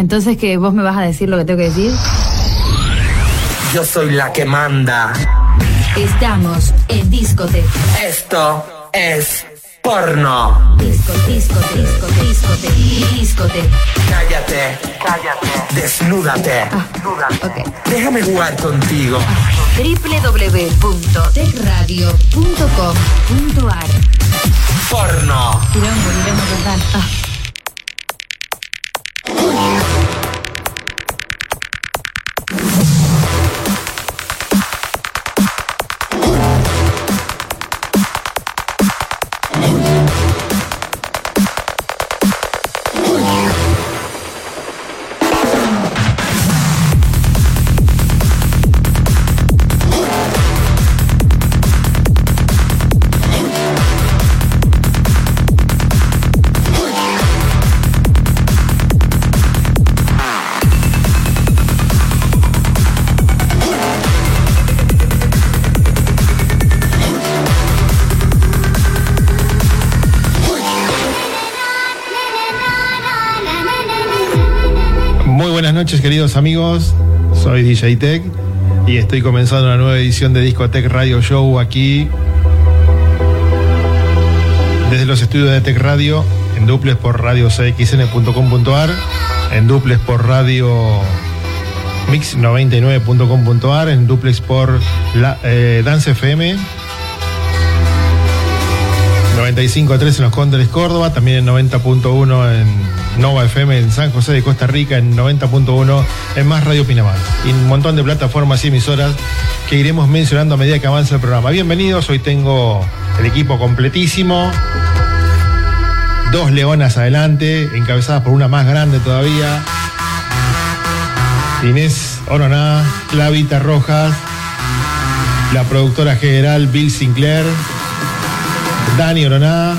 Entonces, que ¿Vos me vas a decir lo que tengo que decir? Yo soy la que manda. Estamos en discote. Esto es porno. Disco, disco, disco, discote, discote. Cállate, cállate. Desnúdate. Ah, ok. Déjame jugar contigo. www.tecradio.com.ar Porno. Quilombo, quilombo total. Ah. Queridos amigos. Soy DJ Tech y estoy comenzando una nueva edición de Discotech Radio Show aquí desde los estudios de Tech Radio en duples por radio cxn.com.ar, en duples por radio mix99.com.ar, en duplex por la, eh, Dance FM 95.3 en los Cóndores Córdoba, también en 90.1 en Nova FM en San José de Costa Rica, en 90.1 en Más Radio Pinamar. Y un montón de plataformas y emisoras que iremos mencionando a medida que avance el programa. Bienvenidos, hoy tengo el equipo completísimo. Dos leonas adelante, encabezadas por una más grande todavía. Inés Oroná, Clavita Rojas, la productora general Bill Sinclair, Dani Oroná,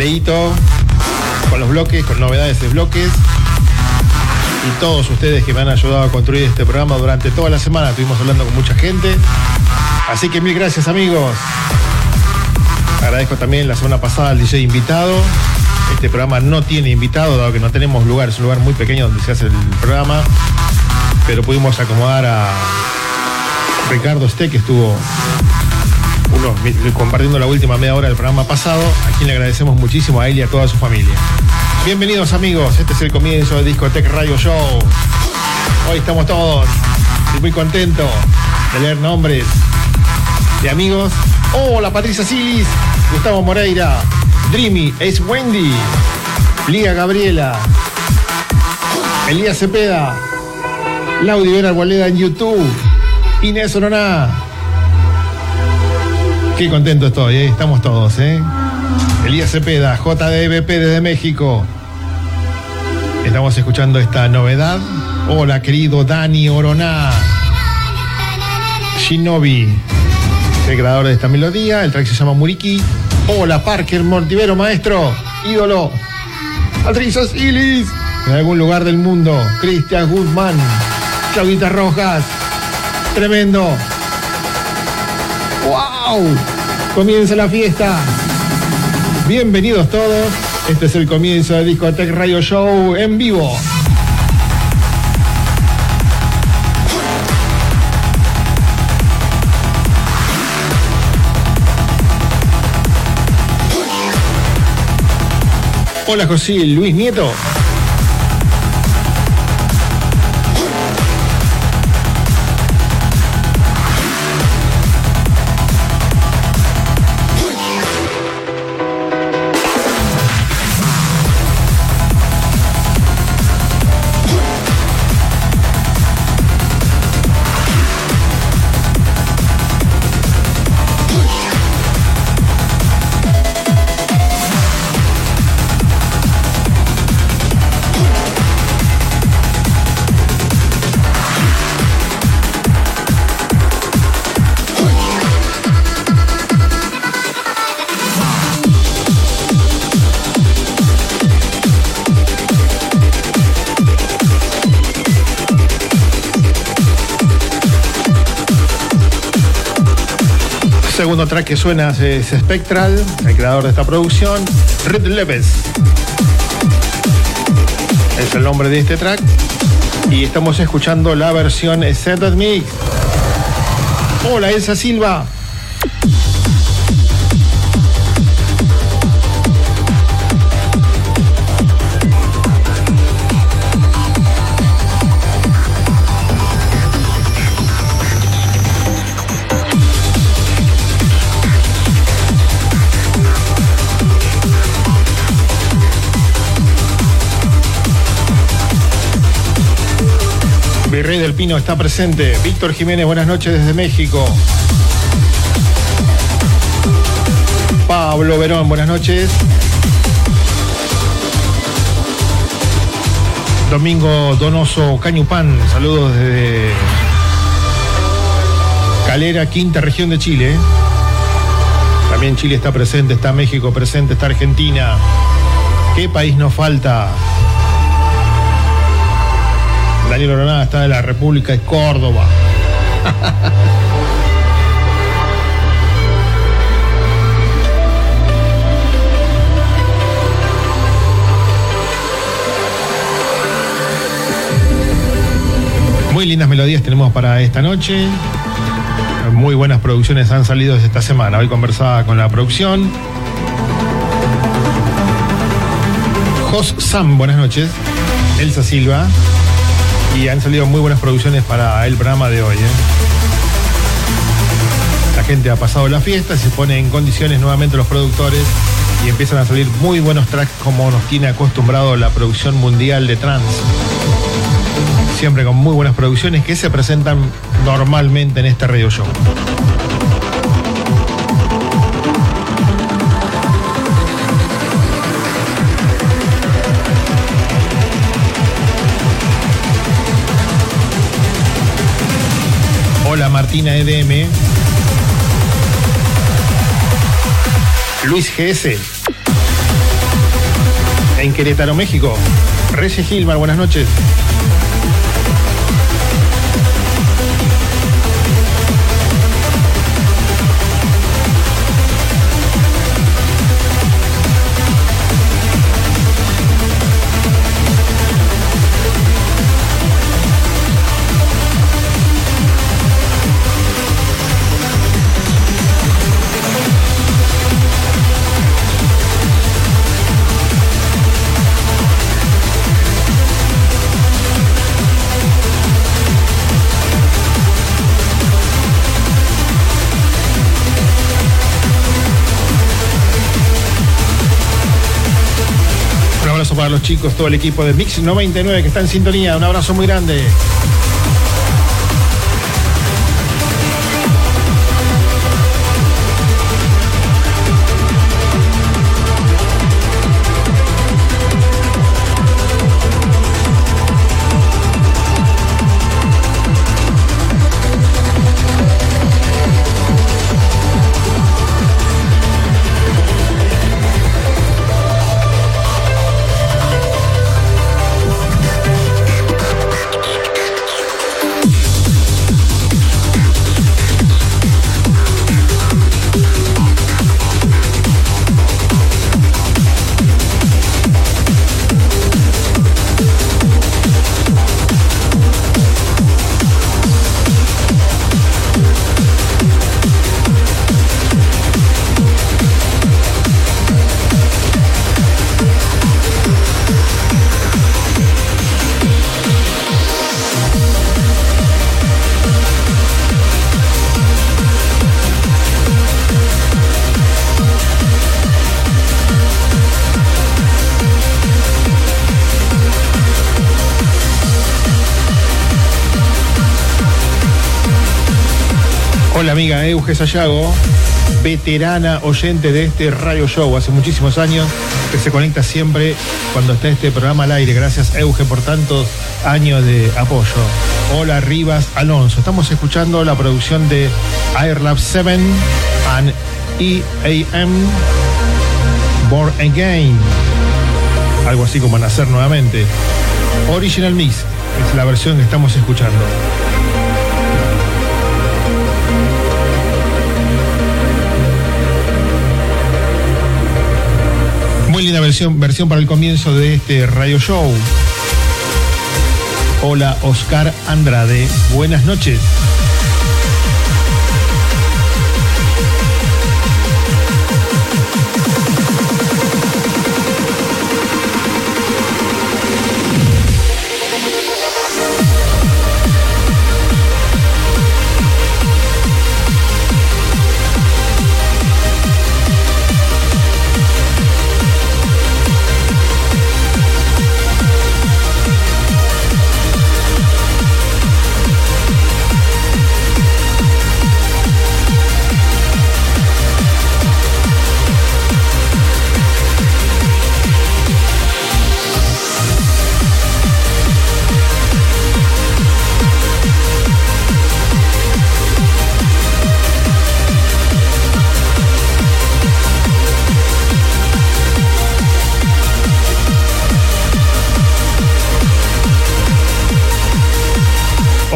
Leito, con los bloques, con novedades de bloques. Y todos ustedes que me han ayudado a construir este programa durante toda la semana. Estuvimos hablando con mucha gente. Así que mil gracias amigos. Agradezco también la semana pasada al DJ invitado. Este programa no tiene invitado, dado que no tenemos lugar, es un lugar muy pequeño donde se hace el programa. Pero pudimos acomodar a Ricardo Ste, que estuvo unos, compartiendo la última media hora del programa pasado, a quien le agradecemos muchísimo a él y a toda su familia. Bienvenidos amigos, este es el comienzo de Discotech Radio Show. Hoy estamos todos muy contentos de leer nombres de amigos. Hola Patricia Silis, Gustavo Moreira, Dreamy, Ace Wendy, Lía Gabriela, Elías Cepeda, Laudi Vera Arboleda en YouTube, Inés Oroná. Qué contento estoy, ¿eh? estamos todos, ¿eh? Elías Cepeda, JDBP desde México. Estamos escuchando esta novedad. Hola, querido Dani Oroná. Shinobi, el creador de esta melodía. El track se llama Muriki. Hola, Parker Mortivero, maestro, ídolo. Patricia Silis, en algún lugar del mundo. Cristian Guzmán, Claudita Rojas. Tremendo. ¡Wow! Comienza la fiesta. Bienvenidos todos. Este es el comienzo de Discotech Radio Show en vivo. Hola José Luis Nieto. Segundo track que suena es Spectral, el creador de esta producción, Red Leves. Es el nombre de este track. Y estamos escuchando la versión Set Mix. Hola Elsa Silva. Virrey del Pino está presente. Víctor Jiménez, buenas noches desde México. Pablo Verón, buenas noches. Domingo Donoso Cañupán, saludos desde Calera, quinta región de Chile. También Chile está presente, está México presente, está Argentina. ¿Qué país nos falta? Daniel Oronada está de la República de Córdoba. Muy lindas melodías tenemos para esta noche. Muy buenas producciones han salido esta semana. Hoy conversaba con la producción. Jos Sam, buenas noches. Elsa Silva. Y han salido muy buenas producciones para el programa de hoy. ¿eh? La gente ha pasado la fiesta, se pone en condiciones nuevamente los productores y empiezan a salir muy buenos tracks como nos tiene acostumbrado la producción mundial de trance. Siempre con muy buenas producciones que se presentan normalmente en este radio show. Martina EDM. Luis GS. En Querétaro, México. Reyes Gilmar, buenas noches. Los chicos, todo el equipo de Mix 99 que está en sintonía. Un abrazo muy grande. Amiga Euge Sayago, veterana oyente de este radio show, hace muchísimos años que se conecta siempre cuando está este programa al aire. Gracias Euge por tantos años de apoyo. Hola Rivas Alonso, estamos escuchando la producción de Airlab 7 and EAM Born Again. Algo así como nacer nuevamente. Original Mix es la versión que estamos escuchando. Muy linda versión, versión para el comienzo de este radio show. Hola, Oscar Andrade. Buenas noches.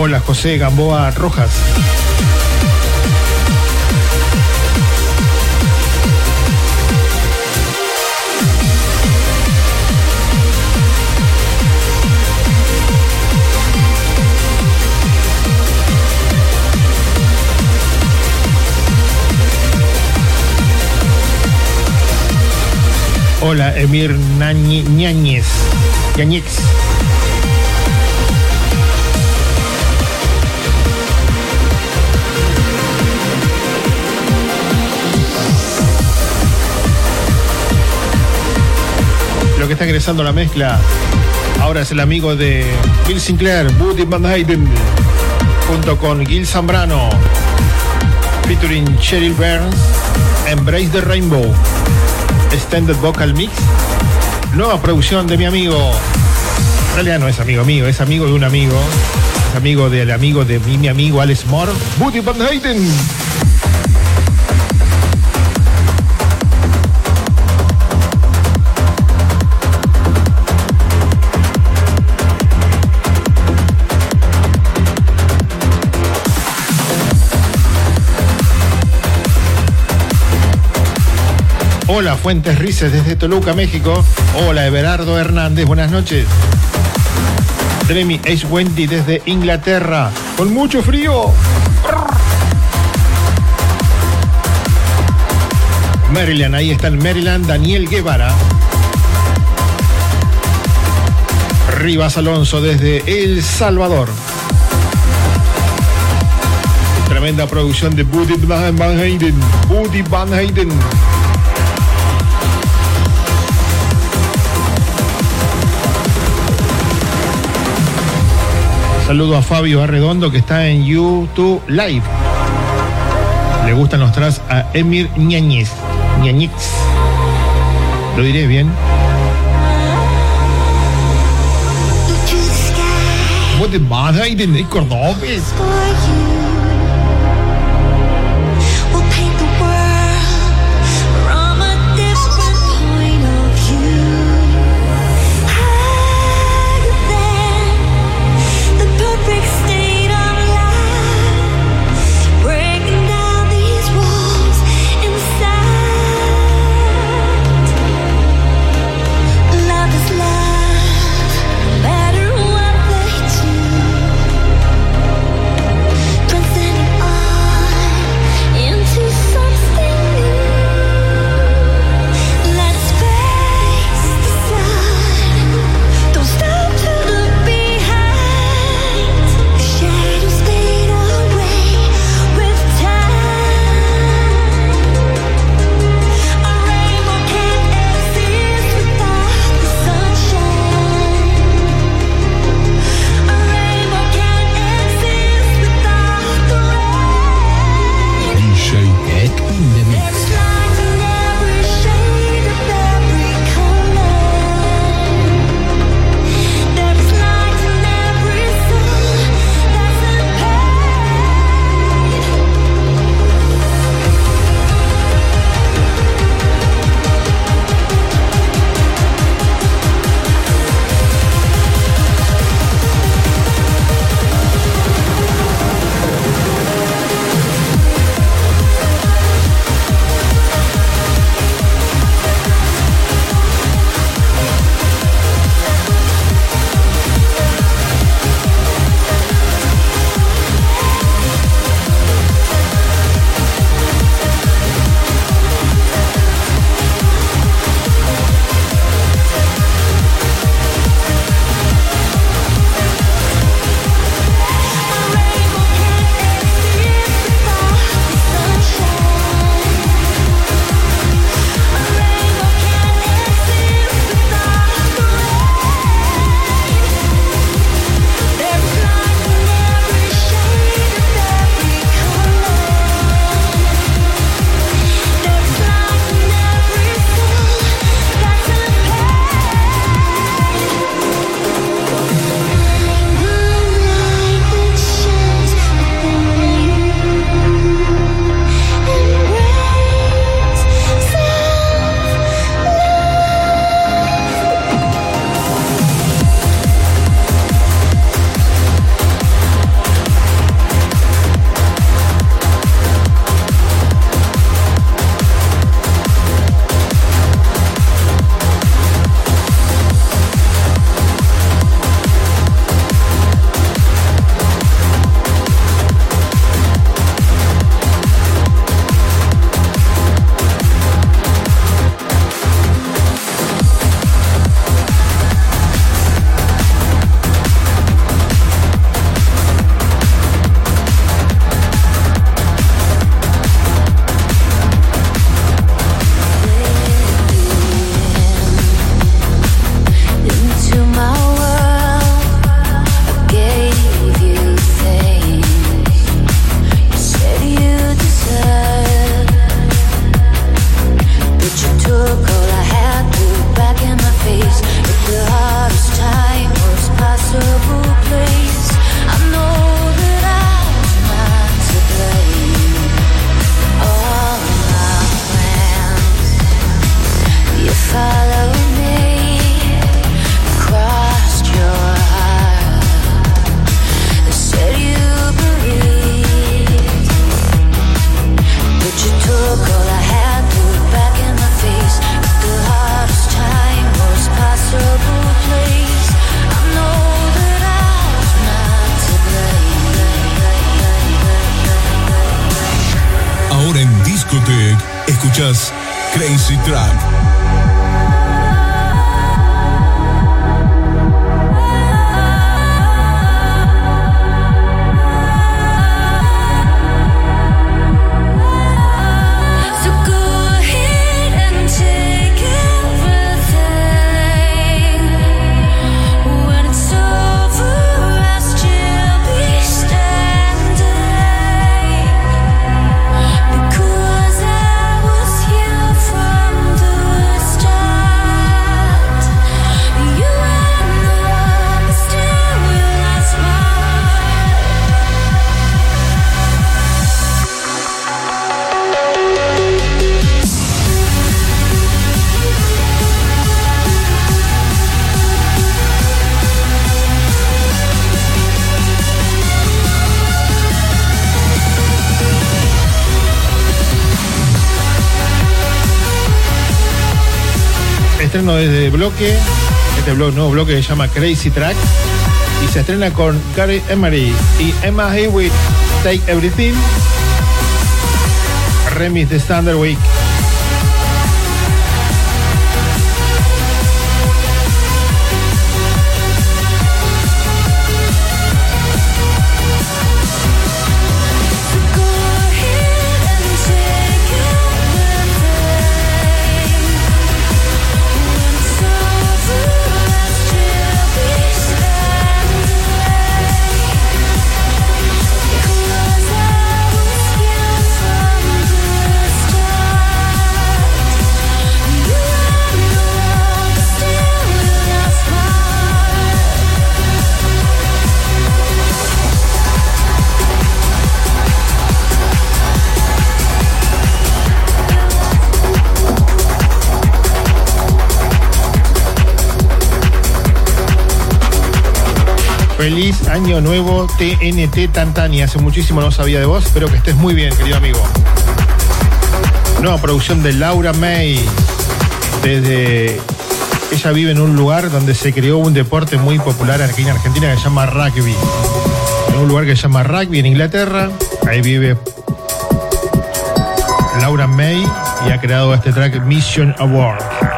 Hola, José Gamboa Rojas. Hola, Emir Ñañez. Ñañez. Que está ingresando la mezcla. Ahora es el amigo de Bill Sinclair, Woody Van Hayden, junto con Gil Zambrano, featuring Cheryl Burns, Embrace the Rainbow, Extended Vocal Mix, nueva producción de mi amigo, en realidad no es amigo mío, es amigo de un amigo, es amigo del amigo de mi, mi amigo Alex Moore, Woody Van Hayden. Hola, Fuentes Rices desde Toluca, México. Hola, Everardo Hernández, buenas noches. Dremi Ace Wendy desde Inglaterra, con mucho frío. Maryland, ahí está el Maryland, Daniel Guevara. Rivas Alonso desde El Salvador. Tremenda producción de Buddy Van Hayden. Buddy Van Hayden. Saludo a Fabio Arredondo que está en YouTube Live. Le gustan los tras a Emir Ñañez. Ñañez. ¿Lo diré bien? What the cordobés. Bloque, este blo- nuevo bloque que se llama Crazy Track y se estrena con Gary Emery y Emma Hewitt, Take Everything, remix de Standard Week. Año nuevo TNT Tantani. Hace muchísimo no sabía de vos. Espero que estés muy bien, querido amigo. Nueva producción de Laura May. Desde. Ella vive en un lugar donde se creó un deporte muy popular aquí en Argentina que se llama rugby. En un lugar que se llama rugby en Inglaterra. Ahí vive Laura May y ha creado este track Mission Award.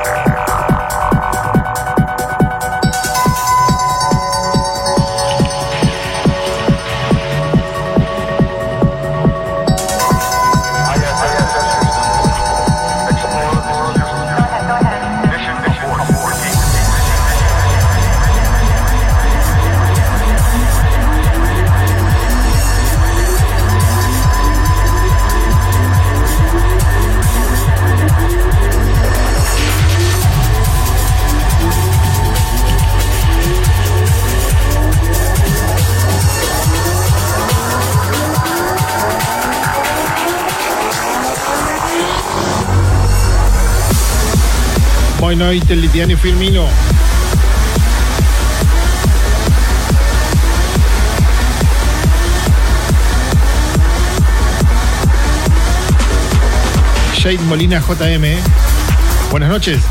Boa noite, Lidiane Firmino. Shade Molina JM. ¿eh? Buenas noches.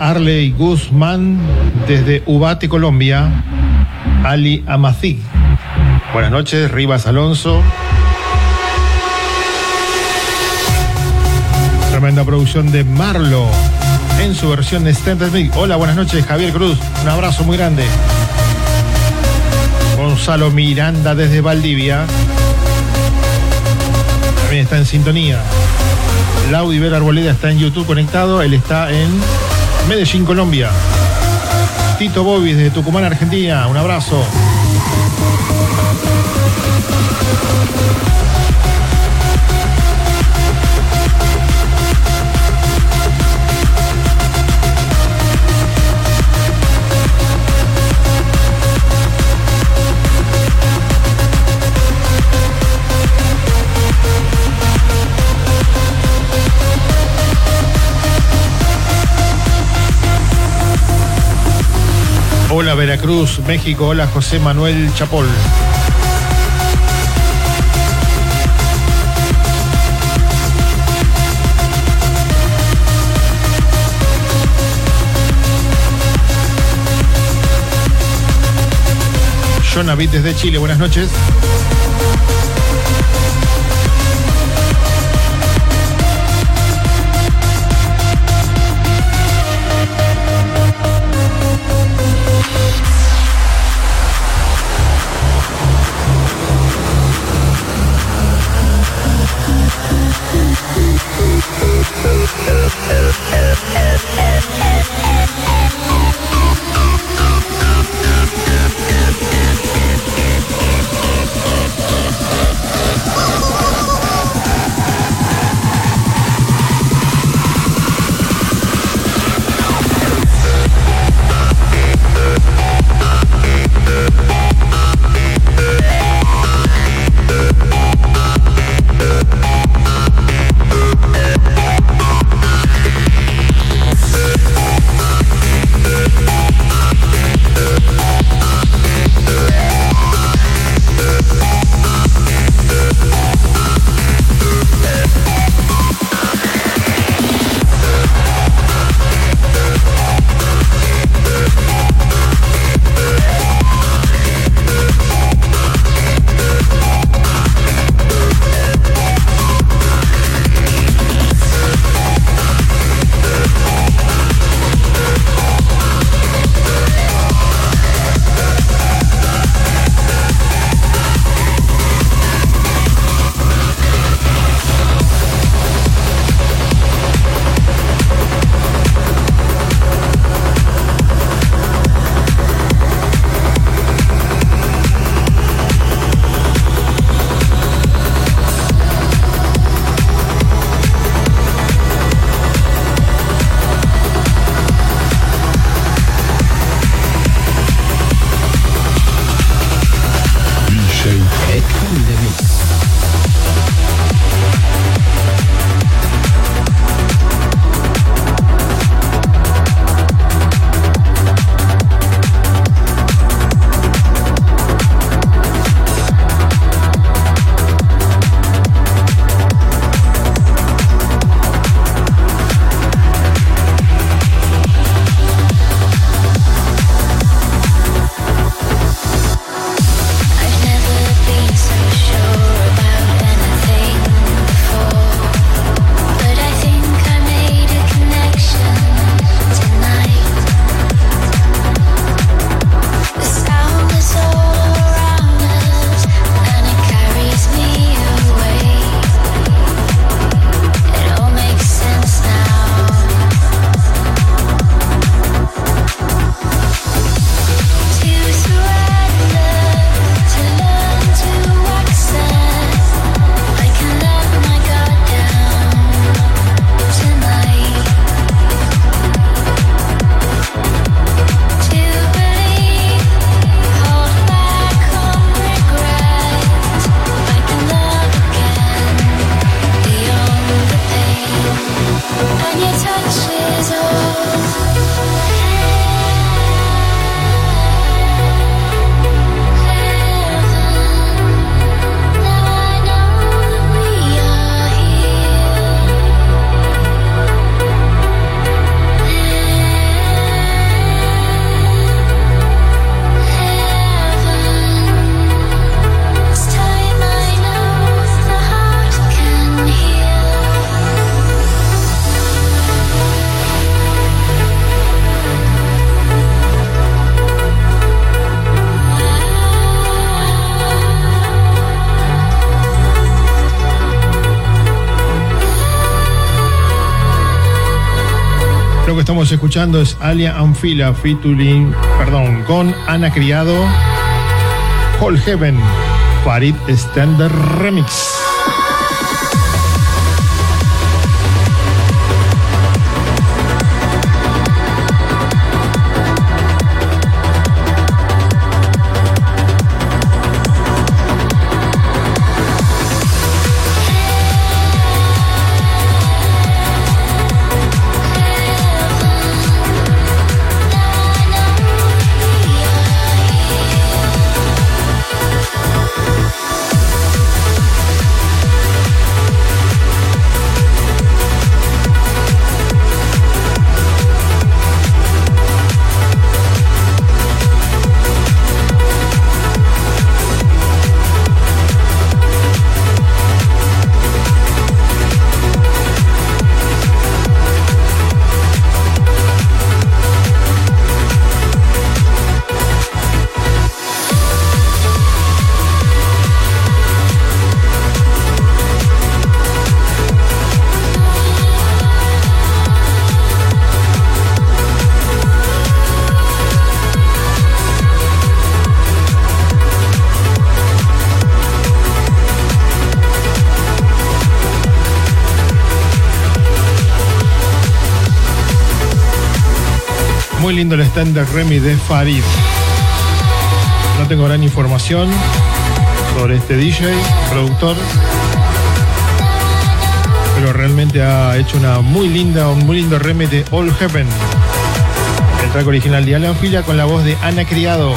Arley Guzmán desde Ubate, Colombia. Ali Amazig. Buenas noches, Rivas Alonso. Tremenda producción de Marlo en su versión de Standard Mix. Hola, buenas noches, Javier Cruz. Un abrazo muy grande. Gonzalo Miranda desde Valdivia. También está en sintonía. Laudi Vera Arboleda está en YouTube conectado. Él está en Medellín, Colombia. Tito Bobis desde Tucumán, Argentina. Un abrazo. Hola Veracruz, México. Hola José Manuel Chapol. Jonavit desde Chile, buenas noches. Escuchando es Alia Anfila featuring, perdón, con Ana Criado, Whole Heaven, Farid Standard Remix. Lindo el stand de Remy de Farid. No tengo gran información sobre este DJ, productor, pero realmente ha hecho una muy linda, un muy lindo Remy de All Heaven. El track original de Alan Fila con la voz de Ana Criado.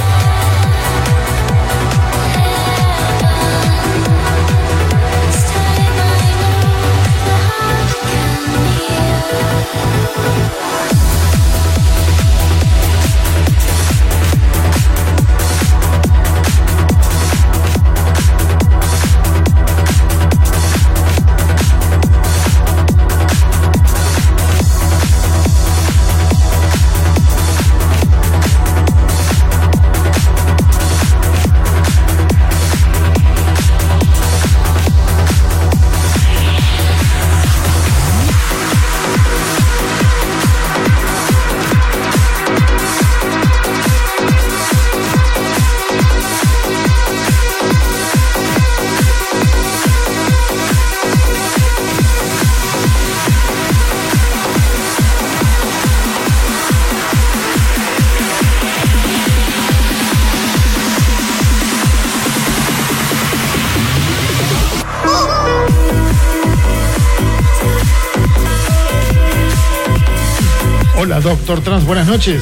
Doctor Trans, buenas noches.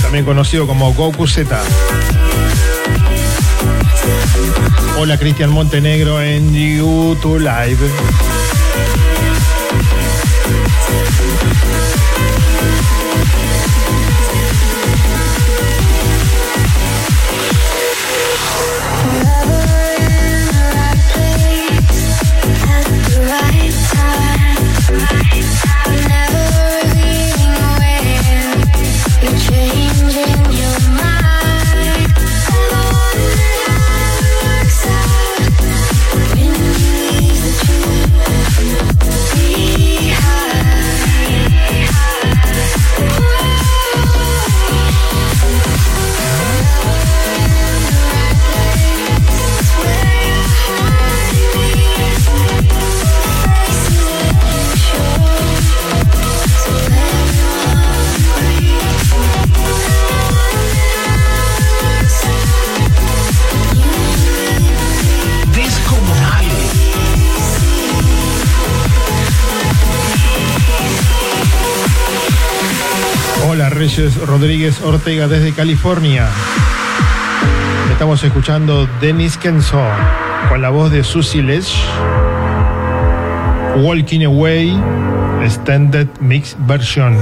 También conocido como Goku Z. Hola, Cristian Montenegro en YouTube Live. Rodríguez Ortega desde California. Estamos escuchando Dennis Kenzo con la voz de Susie Lesh. Walking Away Extended Mix Version.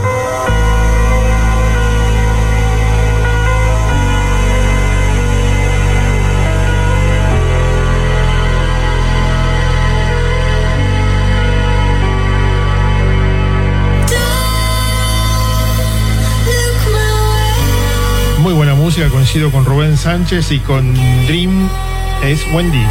Música, coincido con Rubén Sánchez y con Dream es Wendy.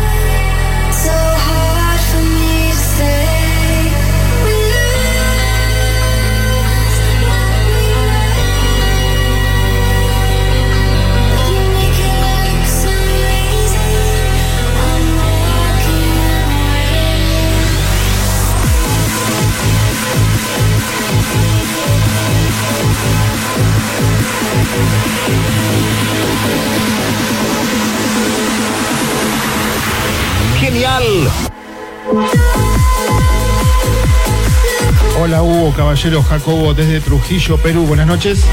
Hola Hugo Caballero Jacobo desde Trujillo, Perú. Buenas noches.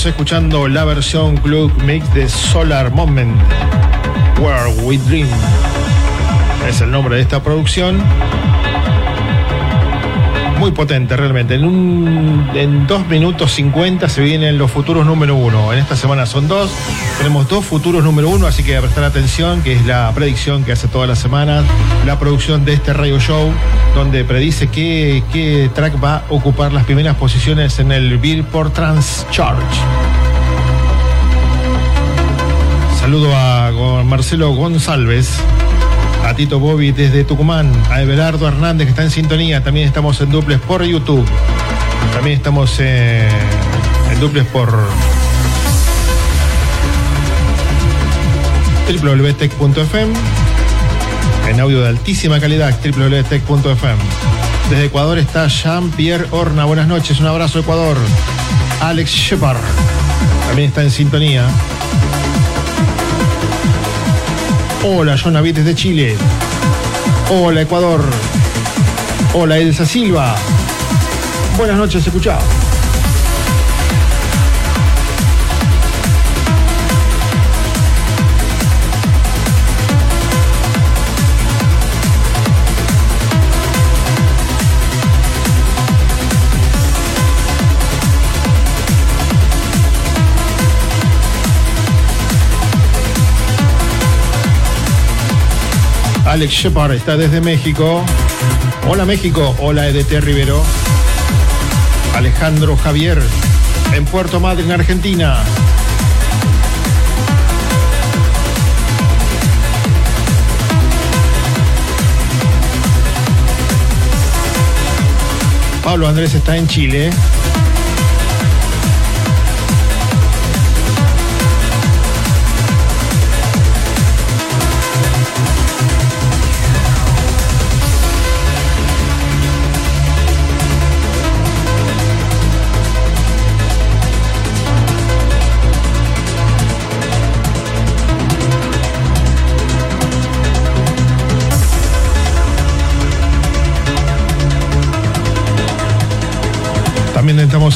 Estamos escuchando la versión Club Mix de Solar Moment, Where We Dream. Es el nombre de esta producción. Muy potente realmente. En, un, en 2 minutos 50 se vienen los futuros número uno. En esta semana son dos. Tenemos dos futuros número uno, así que prestar atención, que es la predicción que hace todas las semanas. La producción de este radio show, donde predice qué, qué track va a ocupar las primeras posiciones en el Billboard Trans Charge. Saludo a Marcelo González, a Tito Bobby desde Tucumán, a Everardo Hernández que está en sintonía. También estamos en duples por YouTube. También estamos eh, en duples por www.tech.fm en audio de altísima calidad www.tech.fm. Desde Ecuador está Jean-Pierre Horna. Buenas noches, un abrazo Ecuador. Alex Shepard también está en sintonía. Hola, John David desde Chile. Hola, Ecuador. Hola, Elsa Silva. Buenas noches, escuchado. Alex Shepard está desde México. Hola México, hola EDT Rivero. Alejandro Javier en Puerto Madryn, Argentina. Pablo Andrés está en Chile.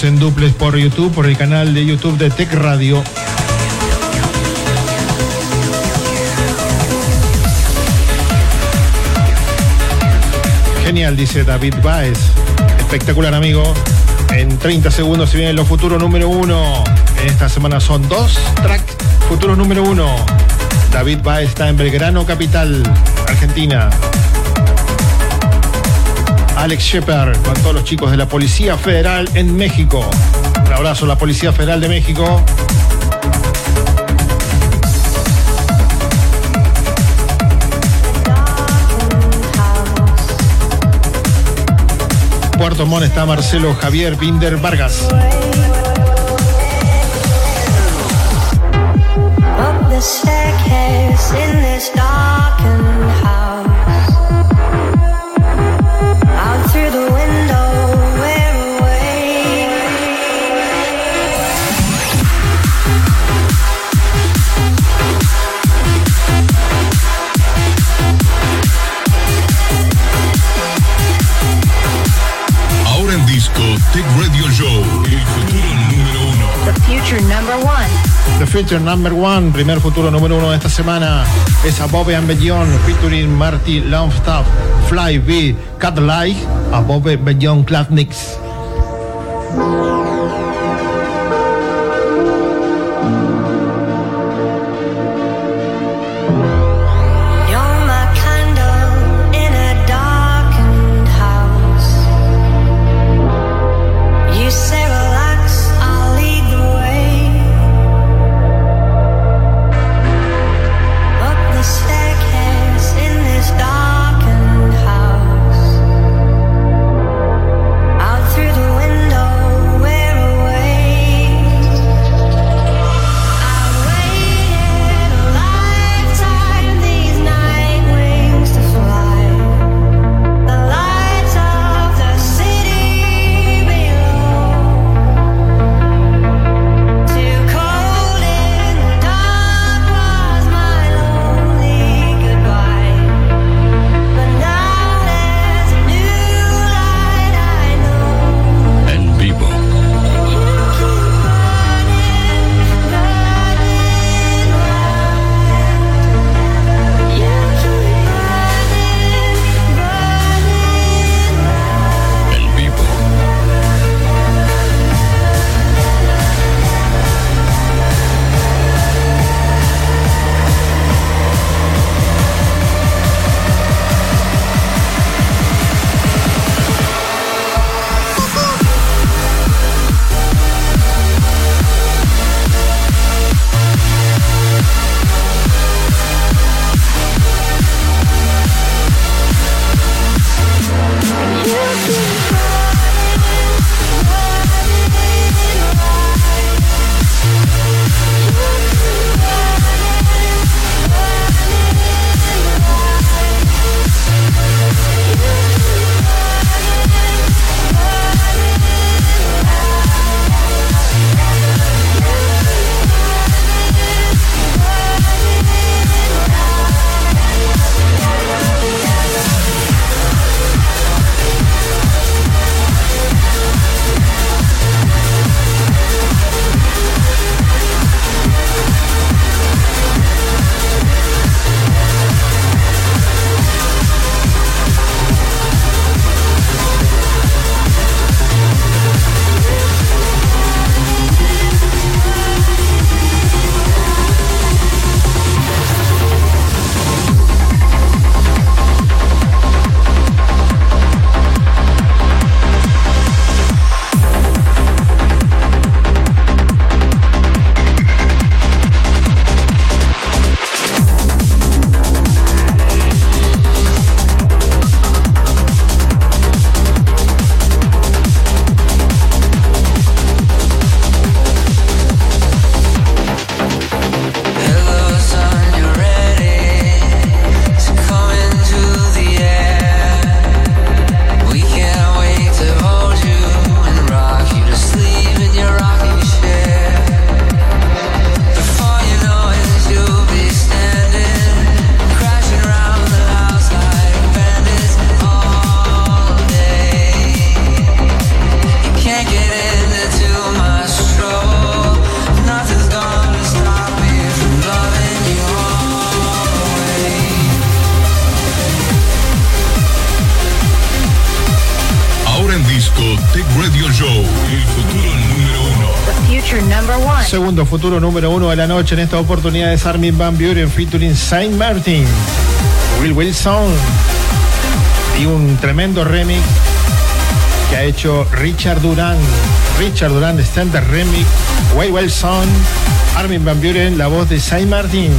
En duples por YouTube, por el canal de YouTube de Tech Radio. Genial, dice David Baez. Espectacular, amigo. En 30 segundos se vienen los futuros número uno. En esta semana son dos tracks futuros número uno. David Baez está en Belgrano, capital, Argentina. Alex Shepard con todos los chicos de la Policía Federal en México. Un abrazo a la Policía Federal de México. Puerto Montt está Marcelo Javier Binder Vargas. In this darkened house. Future number one. The Future Number One, primer futuro número uno de esta semana, es Above and Beyond, featuring Marty Longstaff, Fly B, Cat Light, Above Beyond Clapniks. Futuro número uno de la noche en esta oportunidad es Armin Van Buren featuring Saint Martin, Will Wilson y un tremendo remix que ha hecho Richard Duran. Richard Duran de Standard Remix, Will Wilson, Armin Van Buren, la voz de Saint Martin.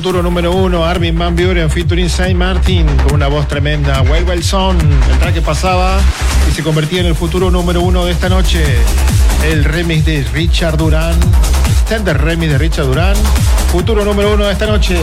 Futuro número uno, Armin Van Buren featuring Saint Martin, con una voz tremenda. Well Wilson, el track que pasaba y se convertía en el futuro número uno de esta noche. El remix de Richard Duran, extended remix de Richard Duran, futuro número uno de esta noche.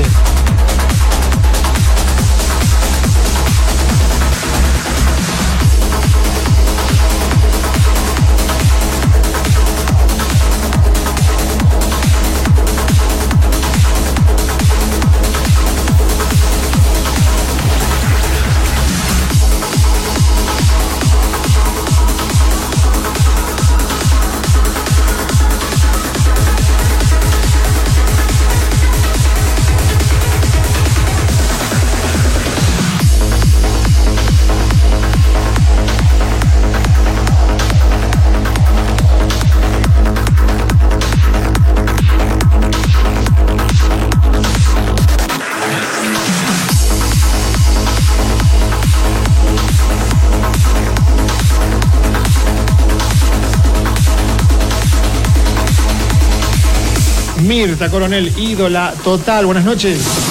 Coronel, ídola total. Buenas noches.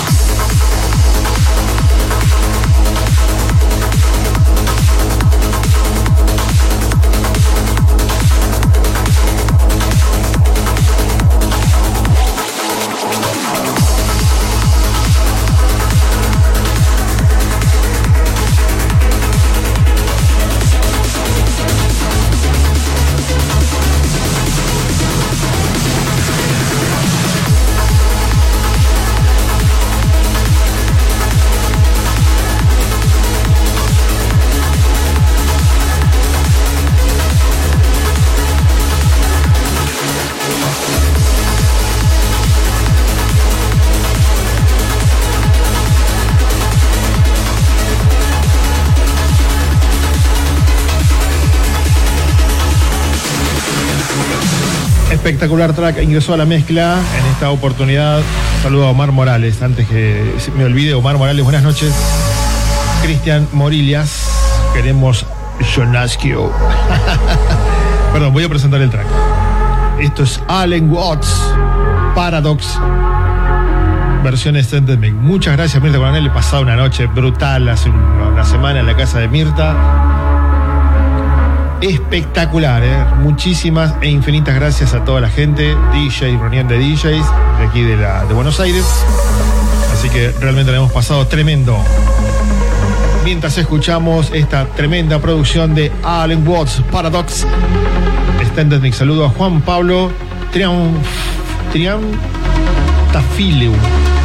Espectacular track ingresó a la mezcla en esta oportunidad. Saludo a Omar Morales. Antes que me olvide, Omar Morales, buenas noches. Cristian Morillas. Queremos Jonaskio. Perdón, voy a presentar el track. Esto es Allen Watts, Paradox, versión Extended Mix. Muchas gracias, Mirta Coronel. He pasado una noche brutal hace una semana en la casa de Mirta. Espectacular, ¿eh? Muchísimas e infinitas gracias a toda la gente, DJ, reunión de DJs de aquí de, la, de Buenos Aires. Así que realmente la hemos pasado tremendo. Mientras escuchamos esta tremenda producción de Allen Watts Paradox, Extended Mix. Saludo a Juan Pablo Triunf, Triantafilu.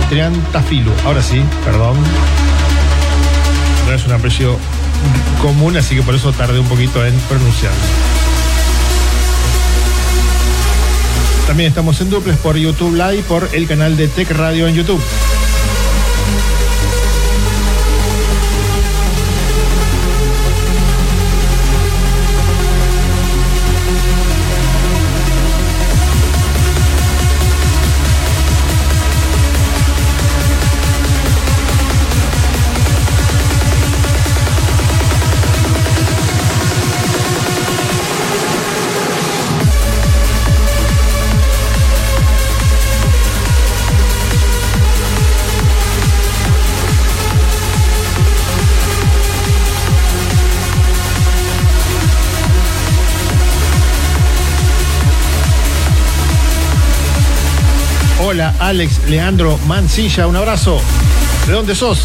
Triantafilu. Ahora sí, perdón. No es un aprecio común, así que por eso tardé un poquito en pronunciar. También estamos en duples por YouTube Live, por el canal de Tech Radio en YouTube. Hola, Alex Leandro Mancilla, un abrazo. ¿De dónde sos?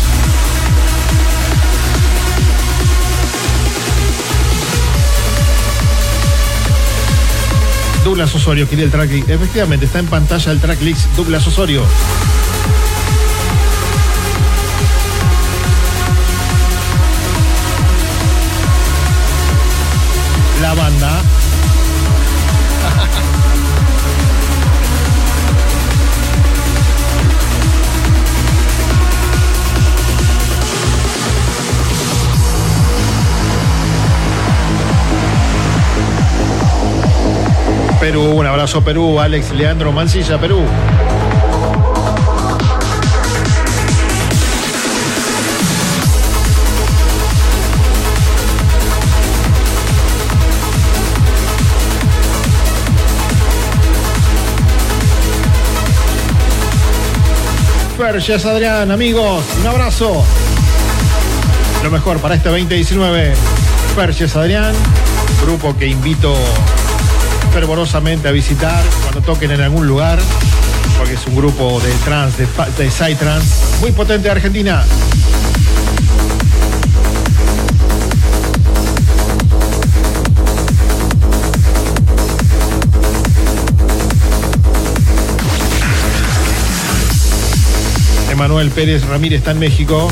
Douglas Osorio, quería el track. Efectivamente, está en pantalla el tracklist Douglas Osorio. Perú, un abrazo Perú, Alex Leandro Mancilla, Perú. Ferches Adrián, amigos, un abrazo. Lo mejor para este 2019. Ferches Adrián, grupo que invito fervorosamente a visitar cuando toquen en algún lugar, porque es un grupo de trans, de, de psytrance, muy potente de Argentina. Emanuel Pérez Ramírez está en México.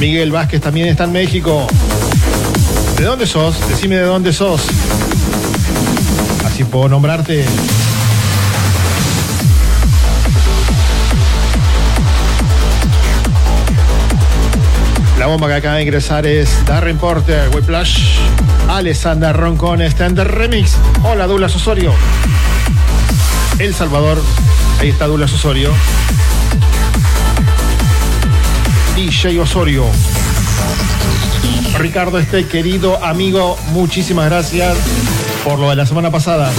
Miguel Vázquez también está en México. ¿De dónde sos? Decime de dónde sos. Así puedo nombrarte. La bomba que acaba de ingresar es Darren Porter, Whiplash, Alessandra está en The Remix. Hola, Douglas Osorio. El Salvador, ahí está Douglas Osorio. DJ Osorio. Ricardo, este querido amigo, muchísimas gracias por lo de la semana pasada.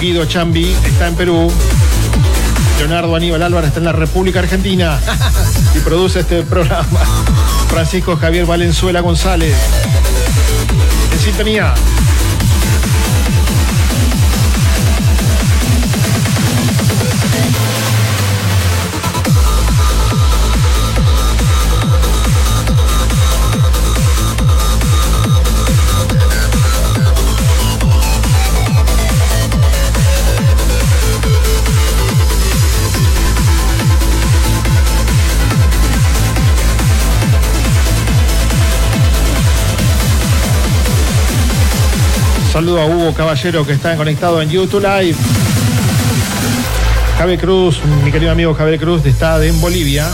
Guido Chambi está en Perú. Leonardo Aníbal Álvarez está en la República Argentina y produce este programa. Francisco Javier Valenzuela González. En sintonía. Saludo a Hugo Caballero que está conectado en YouTube Live. Javier Cruz, mi querido amigo Javier Cruz, está en Bolivia.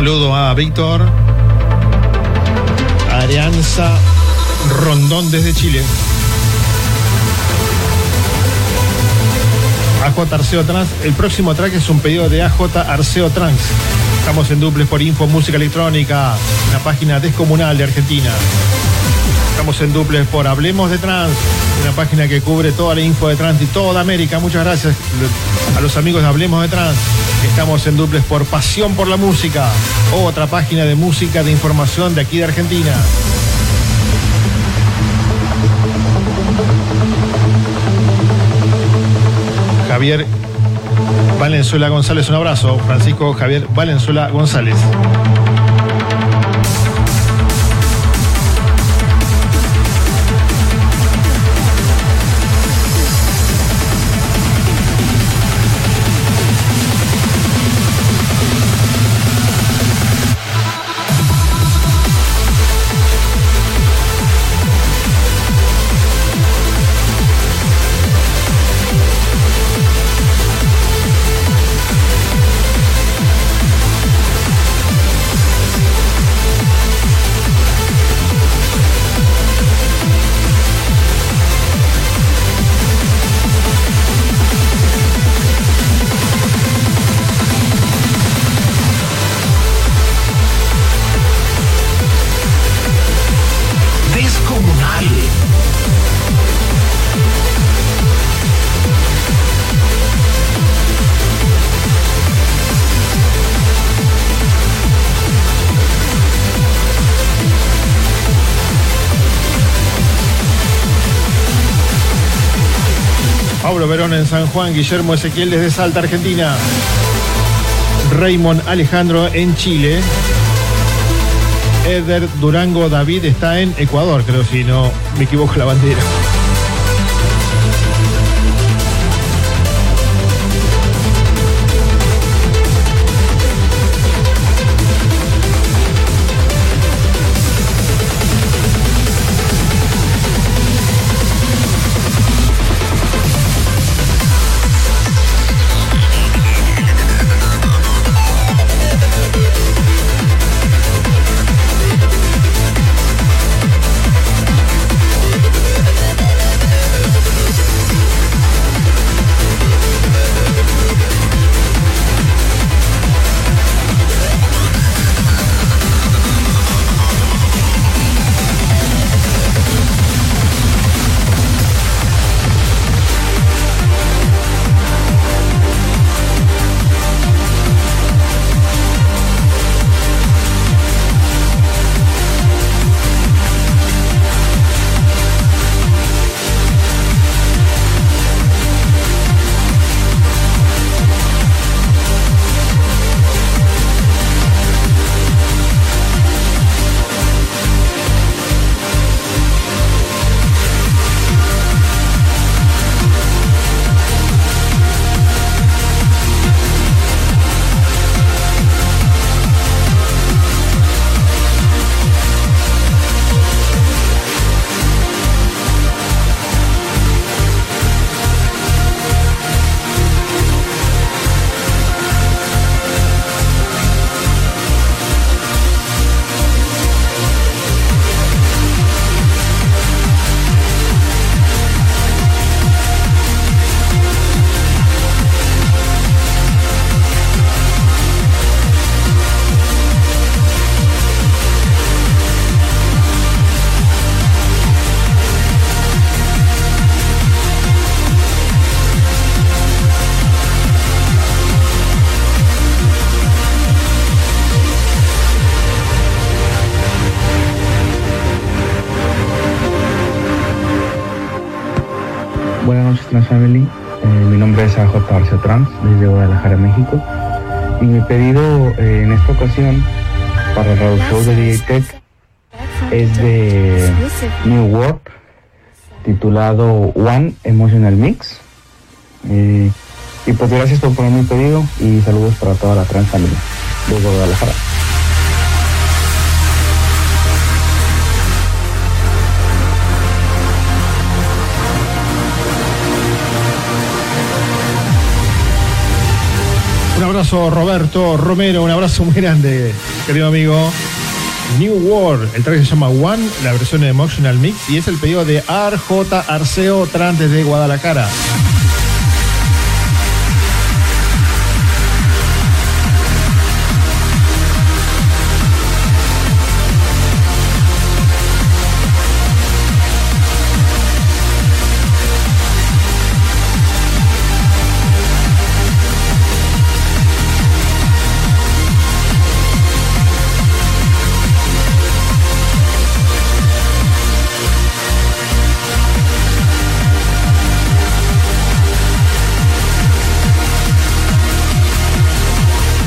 Saludo a Víctor, Arianza Rondón desde Chile. AJ Arceo Trans. El próximo track es un pedido de AJ Arceo Trans. Estamos en duples por Info Música Electrónica, una página descomunal de Argentina. Estamos en duples por Hablemos de Trans, una página que cubre toda la info de trans y toda América. Muchas gracias a los amigos de Hablemos de Trans. Estamos en duples por Pasión por la Música, otra página de música de información de aquí de Argentina. Javier Valenzuela González, un abrazo. Francisco Javier Valenzuela González. San Juan, Guillermo Ezequiel desde Salta, Argentina. Raymond Alejandro en Chile. Eder Durango David está en Ecuador, creo si no me equivoco la bandera. Trans Family. Eh, mi nombre es AJ Arce Trans, desde Guadalajara, México. Y mi pedido eh, en esta ocasión para el radio show de DJ Tech es de New World, titulado One Emotional Mix. Eh, y pues gracias por poner mi pedido y saludos para toda la Trans Family desde Guadalajara. Abrazo Roberto Romero, un abrazo muy grande, querido amigo. New World, el track se llama One, la versión de Emotional Mix, y es el pedido de RJ Arceo Trans desde Guadalajara.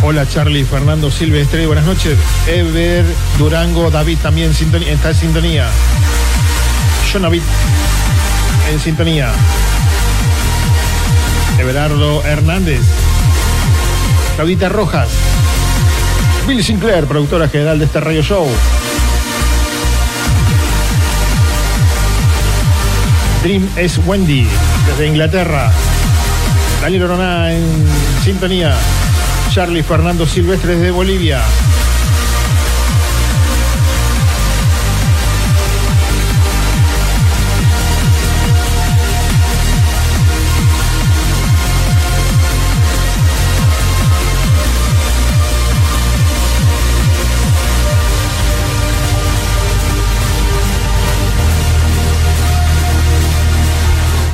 Hola Charlie, Fernando Silvestre, buenas noches. Ever Durango, David también está en sintonía. Jonavit en sintonía. Everardo Hernández. Claudita Rojas. Bill Sinclair, productora general de este radio show. Dream es Wendy, desde Inglaterra. Daniel Oroná en sintonía. Charlie Fernando Silvestre desde Bolivia.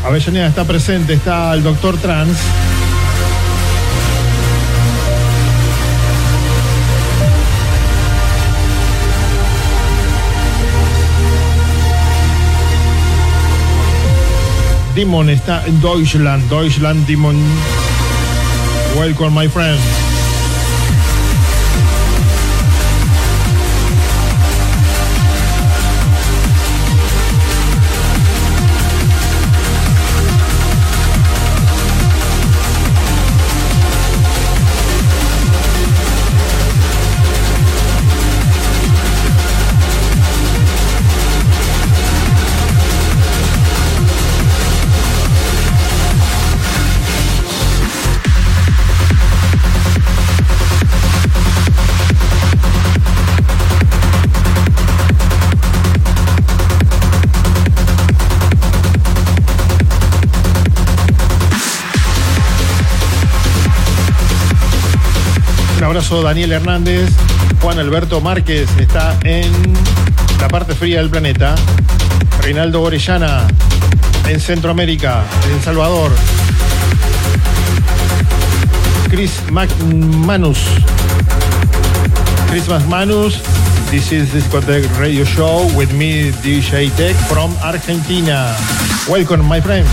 Avellaneda está presente, está el doctor Trans. Dimon está en Deutschland, Deutschland Dimon. Welcome my friend. Abrazo Daniel Hernández. Juan Alberto Márquez está en la parte fría del planeta. Reinaldo Orellana en Centroamérica, en Salvador. Chris McManus. Chris McManus. This is Discotech Radio Show with me, DJ Tech from Argentina. Welcome, my friend.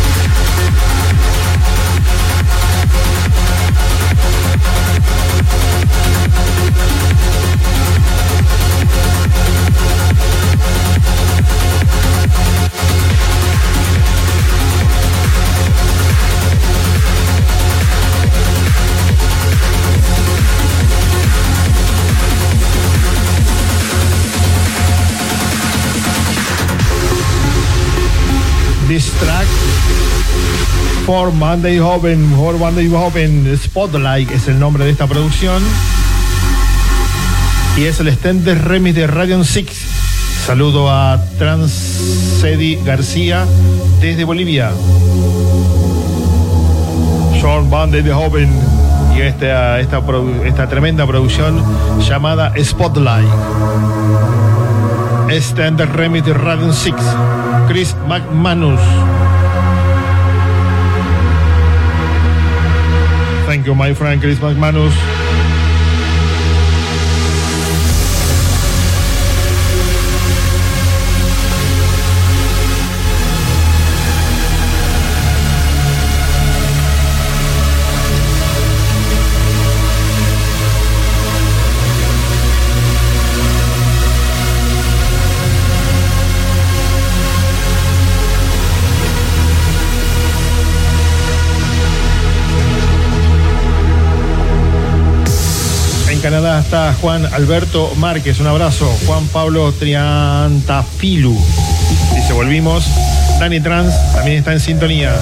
For Monday Hoven, For Monday Hoven Spotlight es el nombre de esta producción. Y es el extended remix de Radion Six. Saludo a Transcedi García desde Bolivia. Sean Van de Hoven y esta, esta, produ- esta tremenda producción llamada Spotlight. Extended remix de Radion Six. Chris McManus. Thank you, my friend Chris McManus. Está Juan Alberto Márquez. Un abrazo. Juan Pablo Triantafilu. Dice, volvimos. Dani Trans también está en sintonía.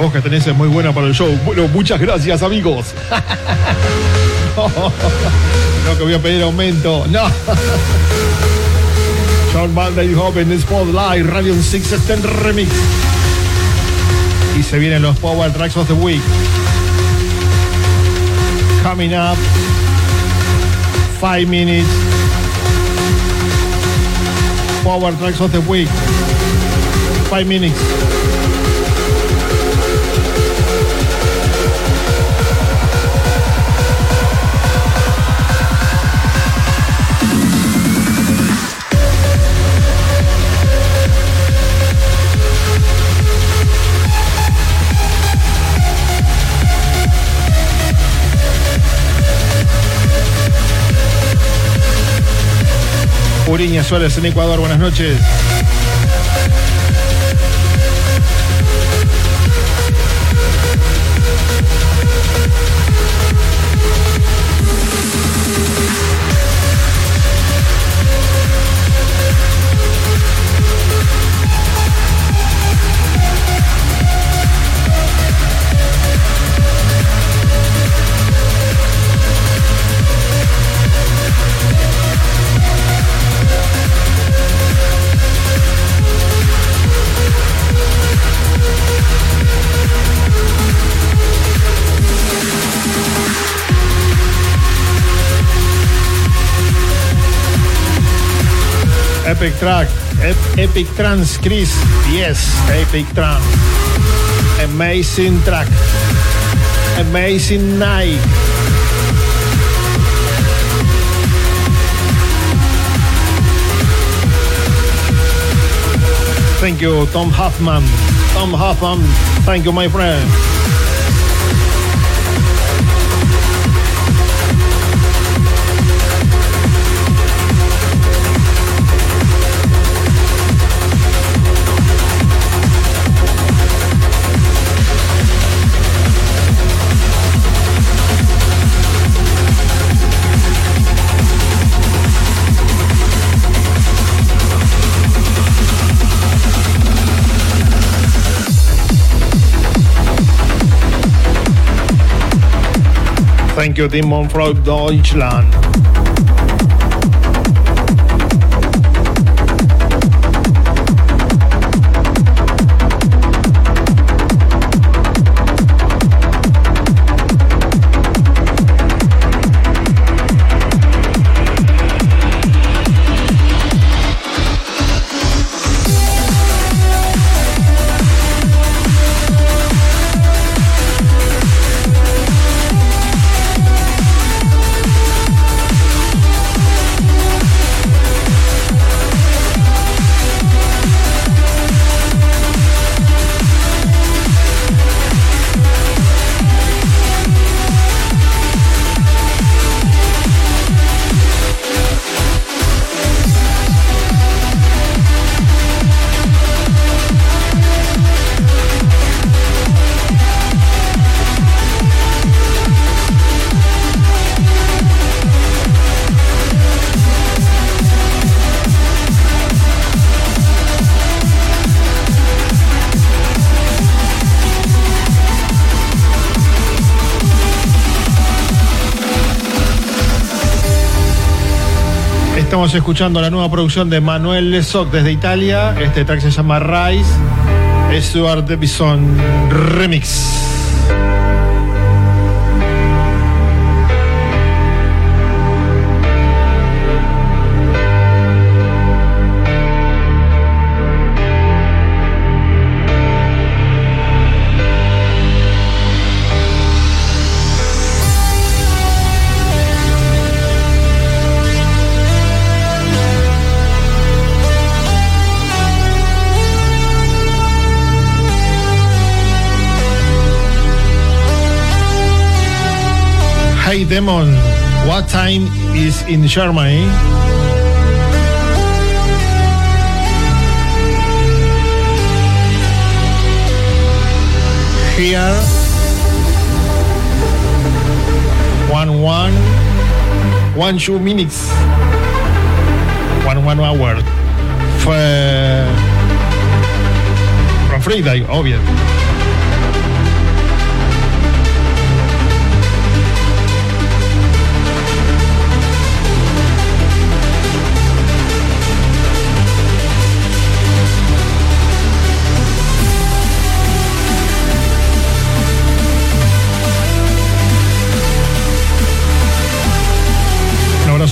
voz que tenés es muy buena para el show. Bueno, muchas gracias, amigos. no, que voy a pedir aumento. No. John Monday Joven Spotlight Radio 610 Remix. Y se vienen los Power Tracks of the Week. Coming up. Five minutes. Power Tracks of the Week. Five minutes. Uriña Suárez en Ecuador, buenas noches. Epic Track, Ep- Epic Trans, Chris. Yes, Epic Trans. Amazing track. Amazing night. Thank you, Tom Huffman. Tom Huffman, thank you, my friend. Thank you, Demon from Deutschland. Estamos escuchando la nueva producción de Manuel Lesoc desde Italia. Este track se llama Rise. Stuart Bison Remix. Hey Demon, what time is in Germany? Here, one one, one two minutes, one one hour. Fue from Friday, obvio.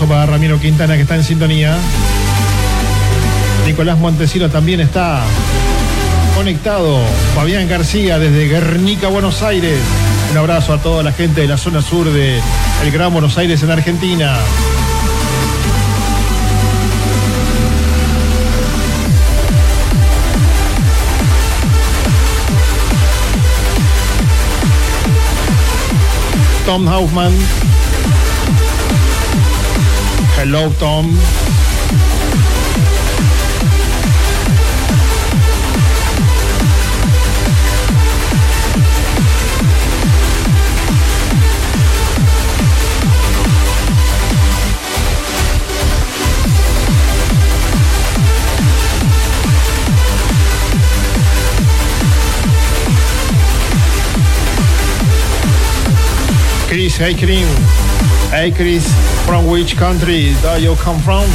Ramiro Quintana que está en sintonía. Nicolás Montesino también está conectado. Fabián García desde Guernica, Buenos Aires. Un abrazo a toda la gente de la zona sur de el Gran Buenos Aires en Argentina. Tom Hoffman. Hello, Tom. Chris, hey Cream. Hey Chris, from which country do you come from?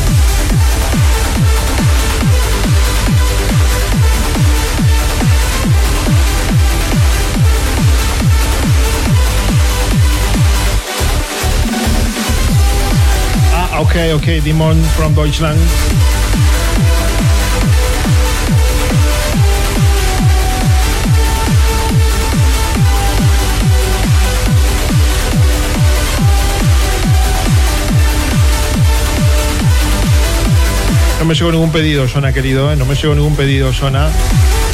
Ah, okay, okay, Dimon from Deutschland. No me llegó ningún pedido, Jonah, querido. ¿eh? No me llegó ningún pedido, Jonah.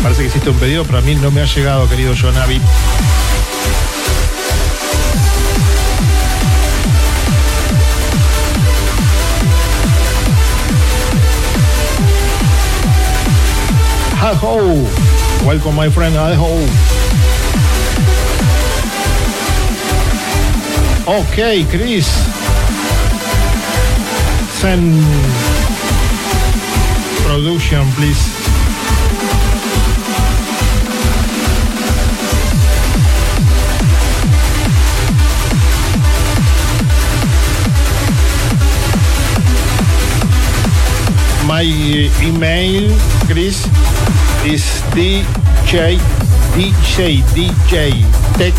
Parece que hiciste un pedido, pero a mí no me ha llegado, querido Jonah. Vi- Hello. Welcome, my friend. Hello. Okay, Chris. Send production, please. My uh, email, Chris, is DJ DJ DJ Tech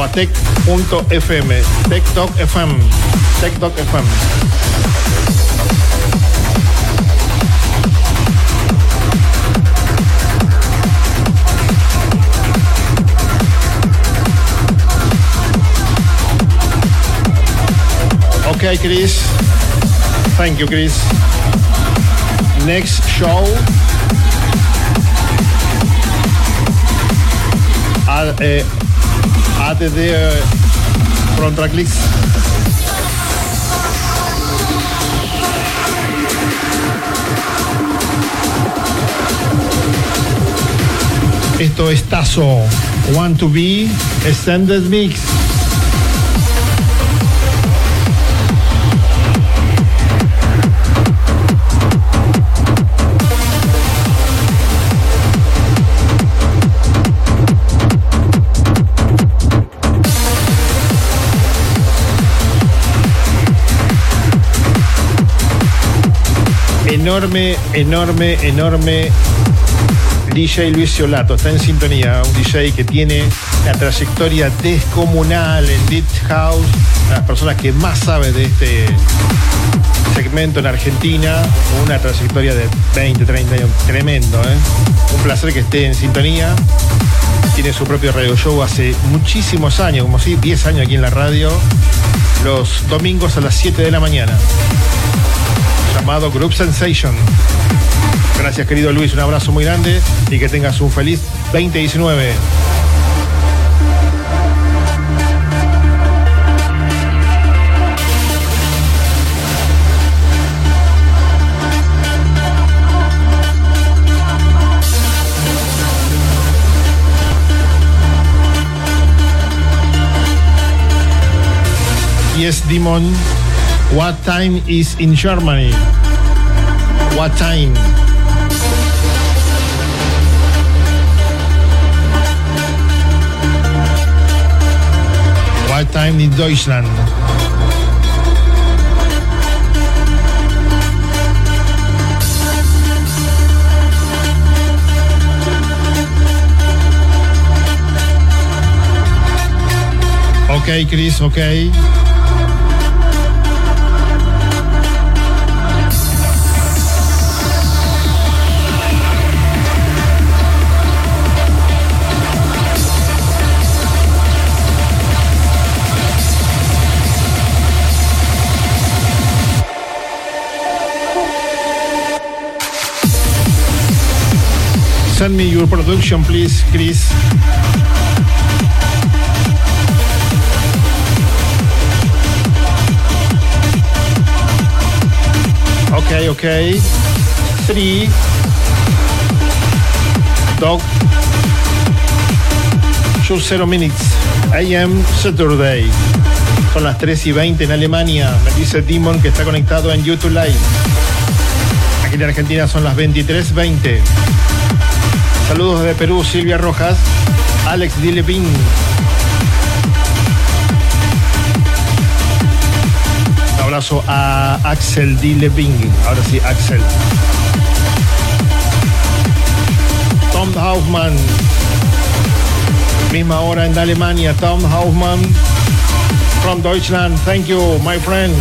arroba tech.fm, TechTalk FM, TechTalk FM. Okay, Chris. Thank you, Chris. Next show. Add, uh, add the uh, front track. Esto es Tazo. Want to be extended mix. Enorme, enorme, enorme DJ Luis Ciolato. Está en sintonía. Un DJ que tiene una trayectoria descomunal en Deep House. Las personas que más sabe de este segmento en Argentina. Una trayectoria de 20, 30 años. Tremendo, ¿eh? Un placer que esté en sintonía. Tiene su propio radio show hace muchísimos años, como si 10 años aquí en la radio. Los domingos a las 7 de la mañana llamado Group Sensation. Gracias querido Luis, un abrazo muy grande y que tengas un feliz 2019. Yes, Demon. What time is in Germany? What time? What time in Deutschland? Okay, Chris, ok. Send me your production, please, Chris. Okay, okay. Three. Dog. Just zero minutes. AM Saturday. Son las 3 y 20 en Alemania. Me dice Demon que está conectado en YouTube Live. Aquí en Argentina son las 23.20. Saludos de Perú, Silvia Rojas, Alex Dillepin. Un abrazo a Axel Dillepin. Ahora sí, Axel. Tom Haufman. Misma hora en Alemania. Tom Haufman from Deutschland. Thank you, my friend.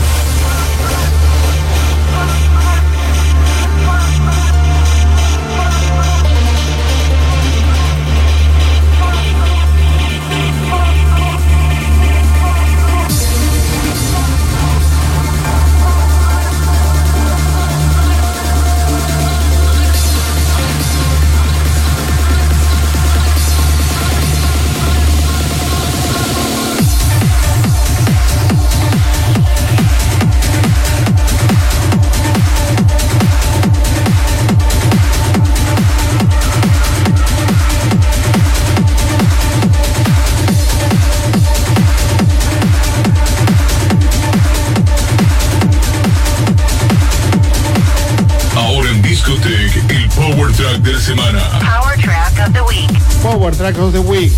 Track of the Week.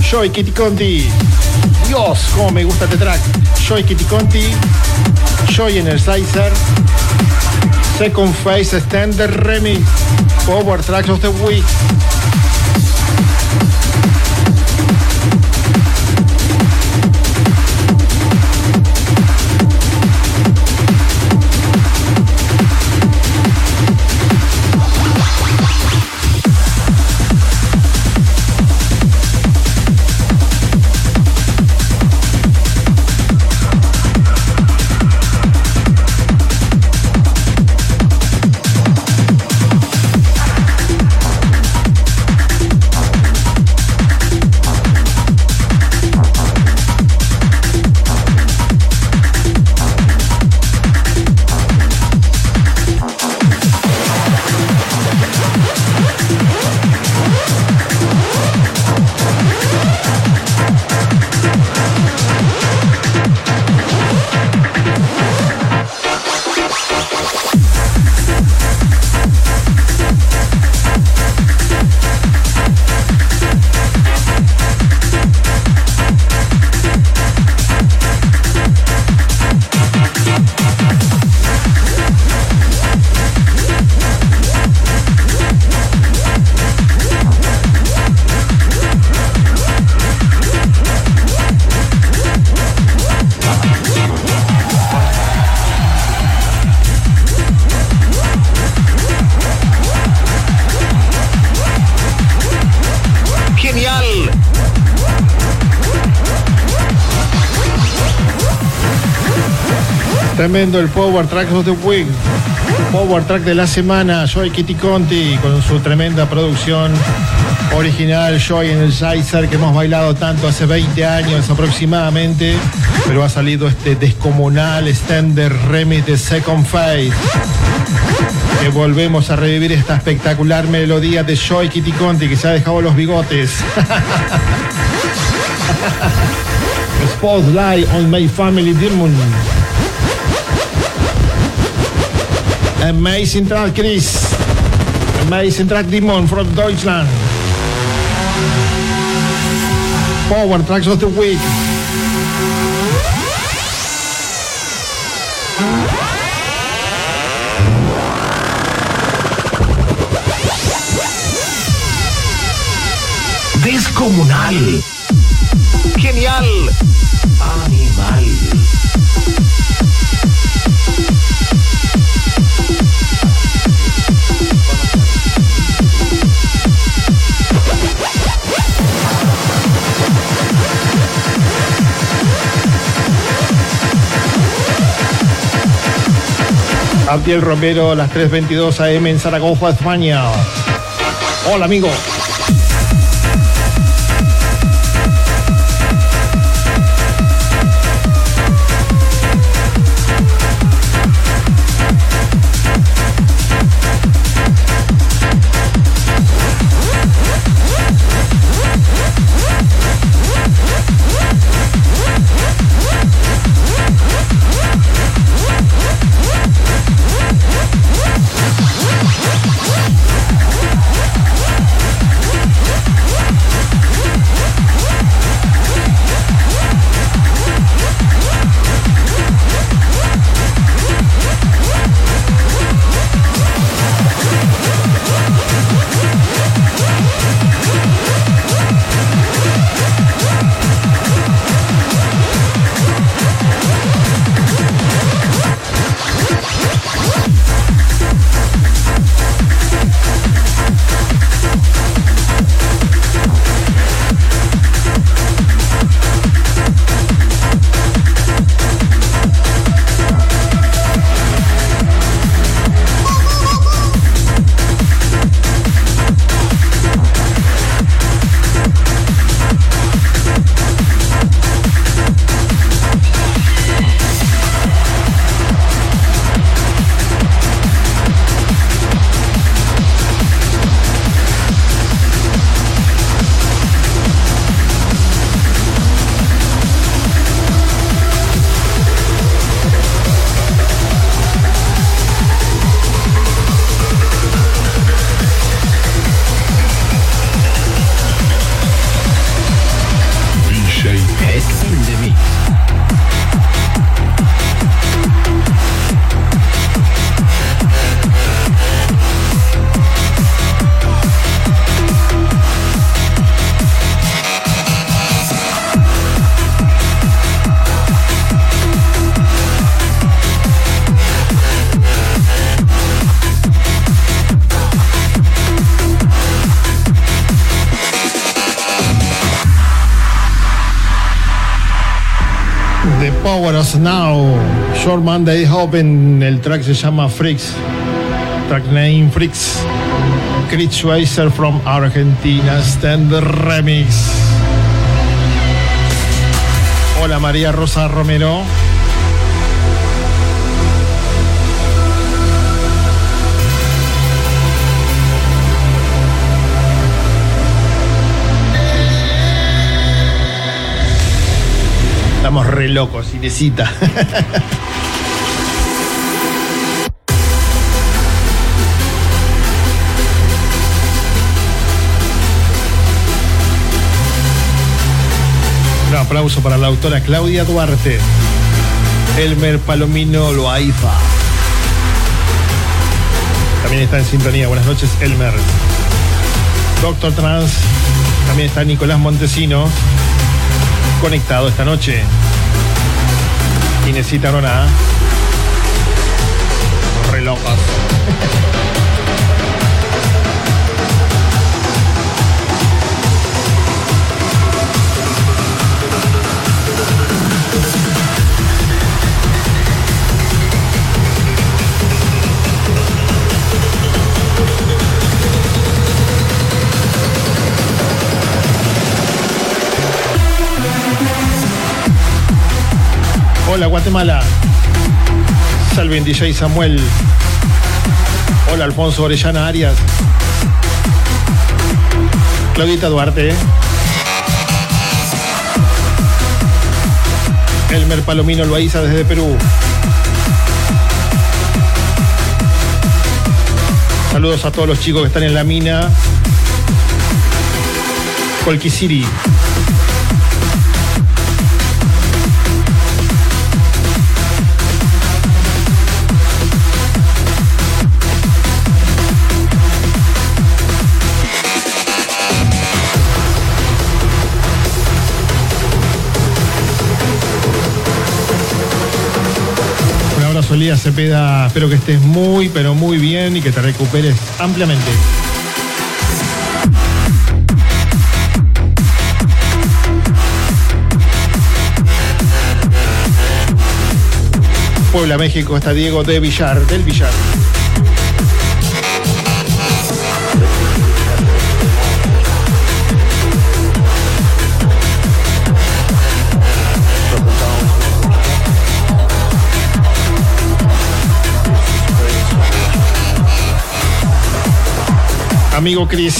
Joy Kitty Conti. Dios, cómo me gusta este track. Joy Kitty Conti. Joy Energizer. Second Phase Extended Remix. Power Track of the Week. El Power Track of the Week. Power Track de la semana, Joy Kitty Conti, con su tremenda producción original, Joy en el Shizer, que hemos bailado tanto hace 20 años aproximadamente, pero ha salido este descomunal extender remix de Second Phase. Que volvemos a revivir esta espectacular melodía de Joy Kitty Conti, que se ha dejado los bigotes. Spotlight on my family demon. Amazing track, Chris. Amazing track, Demon from Deutschland. Power tracks of the week. Descomunal. Genial. Abdiel Romero, las 3.22 AM en Zaragoza, España. Hola, amigo. Short Monday Open. El track se llama Freaks. Track name Freaks. Chris Schweizer from Argentina. Stand remix. Hola María Rosa Romero. Estamos re locos, Inesita. aplauso para la autora Claudia Duarte. Elmer Palomino Loaiza. También está en sintonía. Buenas noches, Elmer. Doctor Trans. También está Nicolás Montesinos conectado esta noche. Inesita Nona. Re Hola Guatemala. Salven DJ Samuel. Hola Alfonso Orellana Arias. Claudita Duarte. Elmer Palomino Loaiza desde Perú. Saludos a todos los chicos que están en la mina. Colquisiri. Elías Cepeda, espero que estés muy, pero muy bien y que te recuperes ampliamente. Puebla, México, está Diego de Villar, del Villar. Amigo Cris.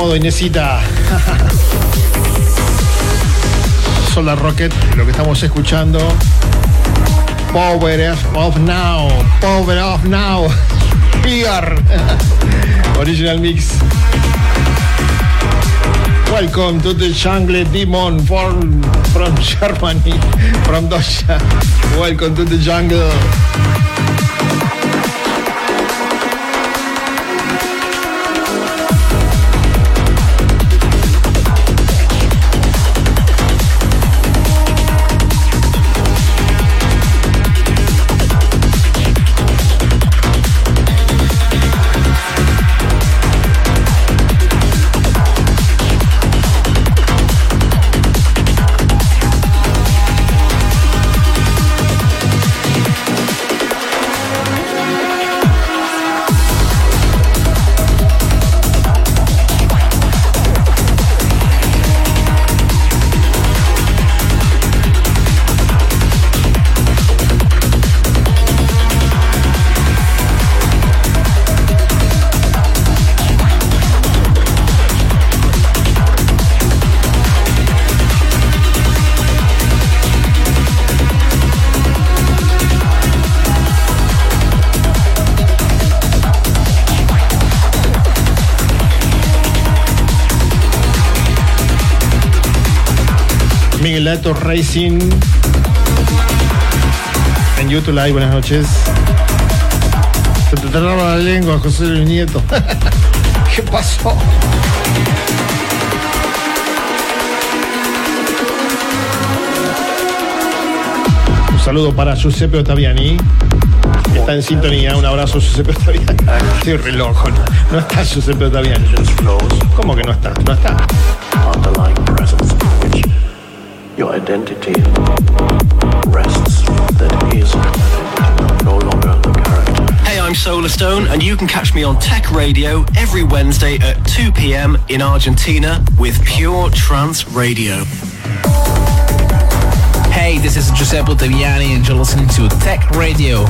Del mismo modo, Inesita. Solar Rocket, lo que estamos escuchando. Power of Now. Power of Now. Fear. Original mix. Welcome to the jungle demon from, from Germany. From Dosha. Welcome to the jungle. Miguel Dato Racing en YouTube Live, buenas noches. Se te traba la lengua, José Luis Nieto. ¿Qué pasó? Un saludo para Giuseppe Ottaviani. Está en sintonía. Un abrazo, Giuseppe Ottaviani. Estoy re loco. No, no está Giuseppe Ottaviani. ¿Cómo que no está? No está. Your identity rests that is no longer the character. Hey, I'm Solar Stone, and you can catch me on Tech Radio every Wednesday at 2 p.m. in Argentina with Pure Trance Radio. Hey, this is Giuseppe Ottaviani, and you're listening to Tech Radio.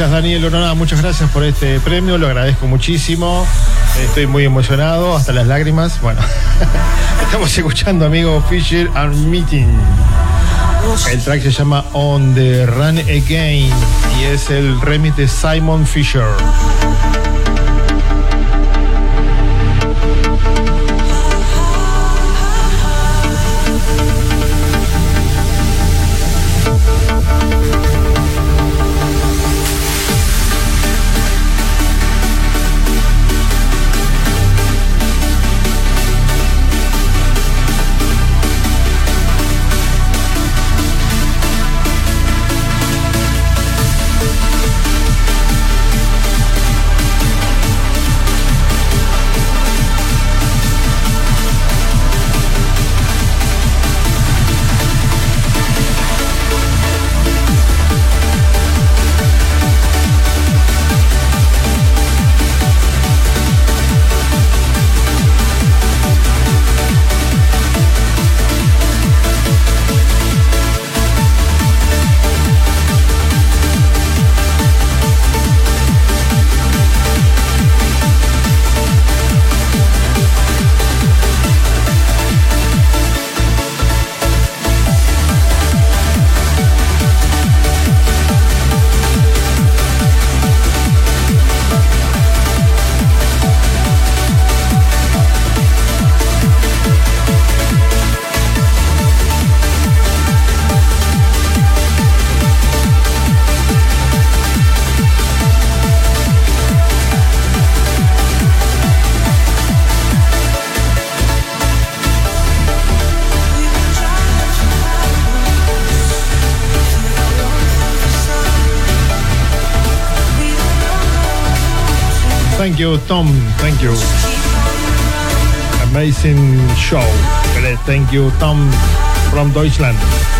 Gracias Daniel muchas gracias por este premio, lo agradezco muchísimo. Estoy muy emocionado, hasta las lágrimas. Bueno, estamos escuchando amigo Fisher and Meeting. El track se llama On the Run Again y es el remix de Simon Fisher. Tom. Thank you. Amazing show. Thank you, Tom from Deutschland.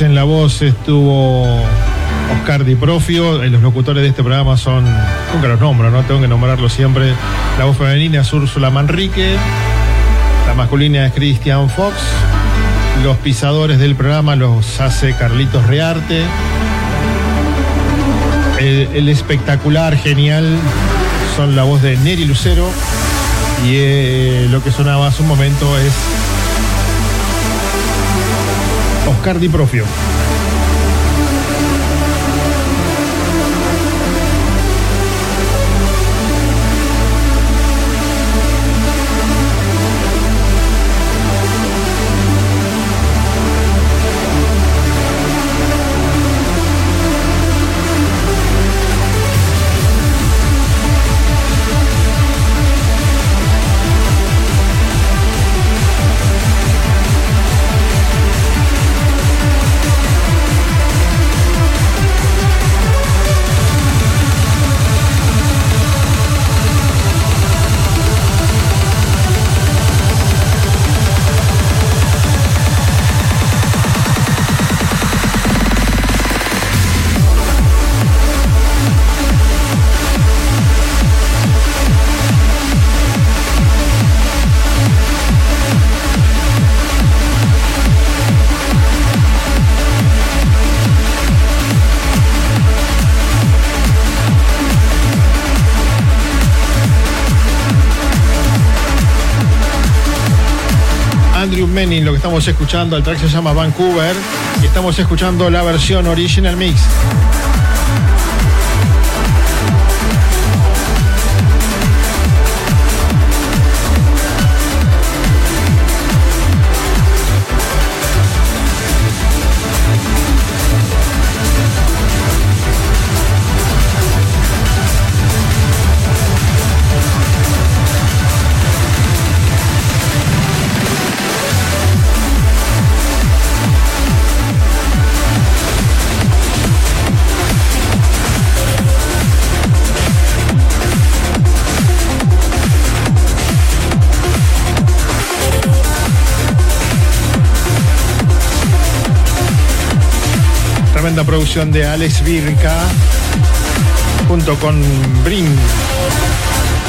En la voz estuvo Oscar Di Profio. Eh, Los locutores de este programa son, nunca los nombro, ¿no? Tengo que nombrarlos siempre. La voz femenina es Úrsula Manrique. La masculina es Christian Fox. Los pisadores del programa los hace Carlitos Rearte. el, el espectacular, genial, son la voz de Neri Lucero y eh, lo que sonaba hace un momento es Oscar Di Profio. Estamos escuchando, el track se llama Vancouver y estamos escuchando la versión original mix. Producción de Alex Virka junto con Brin.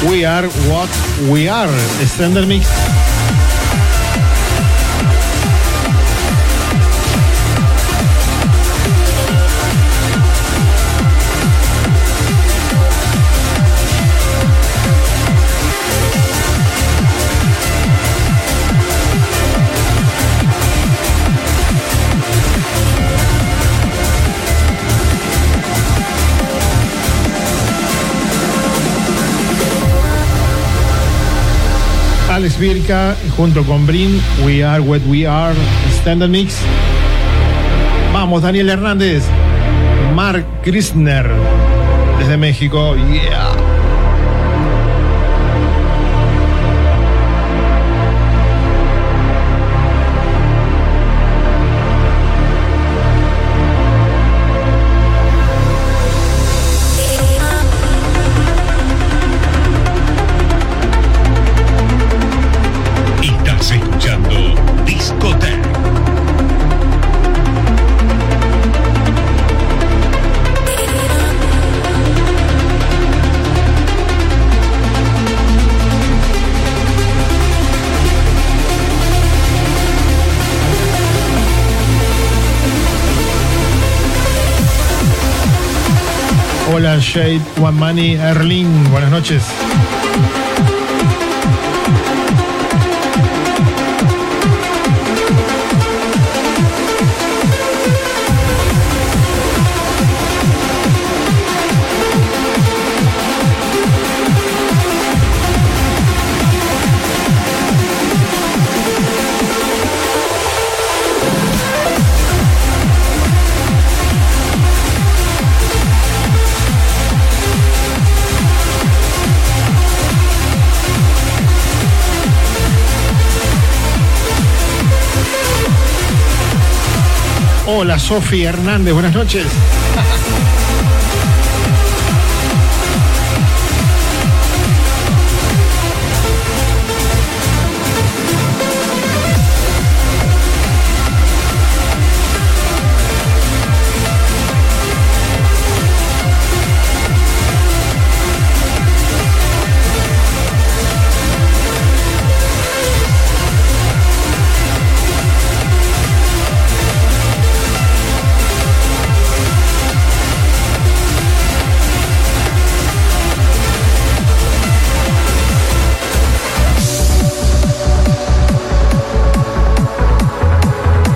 We are what we are. Extender Mix. Alex Virka junto con Brin, We Are What We Are, Standard Mix. Vamos, Daniel Hernández, Mark Krisner, desde México. Yeah. Shade, One Money, Erling. Buenas noches. Sofía Hernández. Buenas noches.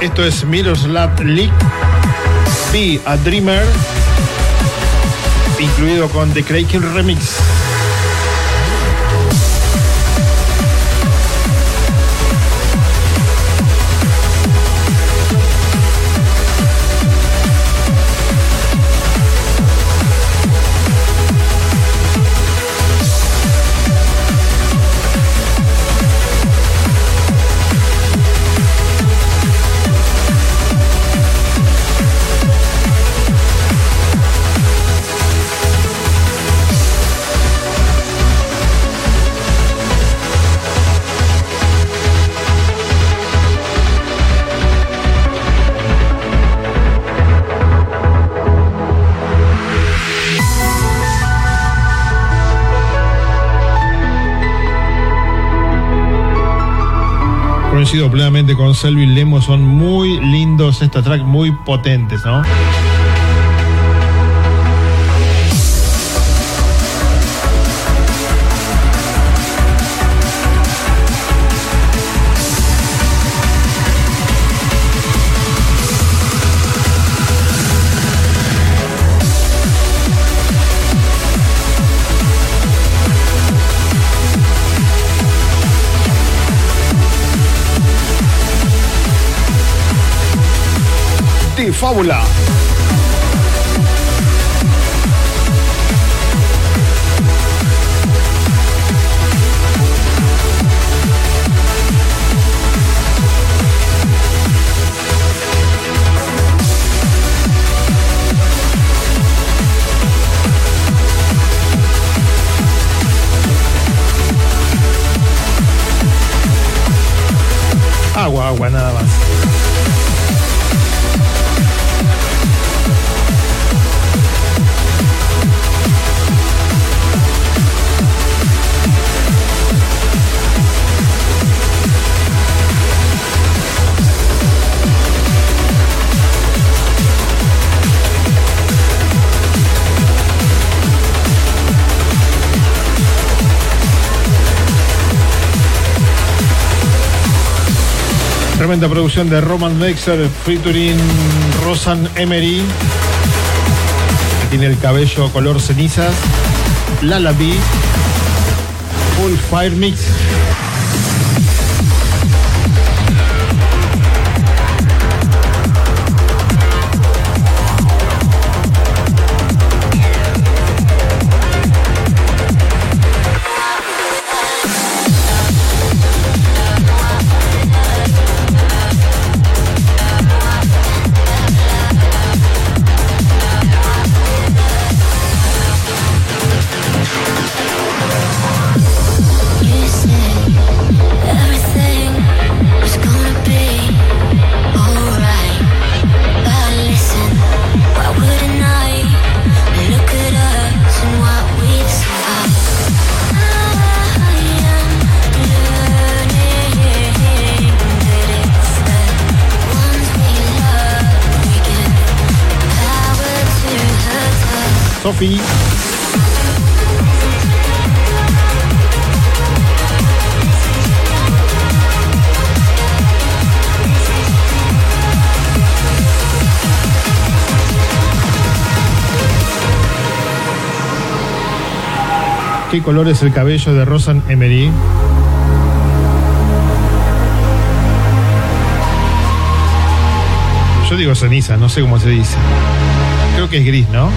Esto es Miroslav Lik, Be a Dreamer, incluido con The Kraken Remix. Coincido plenamente con Selvin Lemo, son muy lindos estos tracks, muy potentes, ¿no? Fábula. Producción de Roman Mexer featuring Rosan Emery, que tiene el cabello color cenizas. Lala B, Full Fire Mix. ¿Qué color es el cabello de Rosan Emery? Yo digo ceniza, no sé cómo se dice. Creo que es gris, ¿no?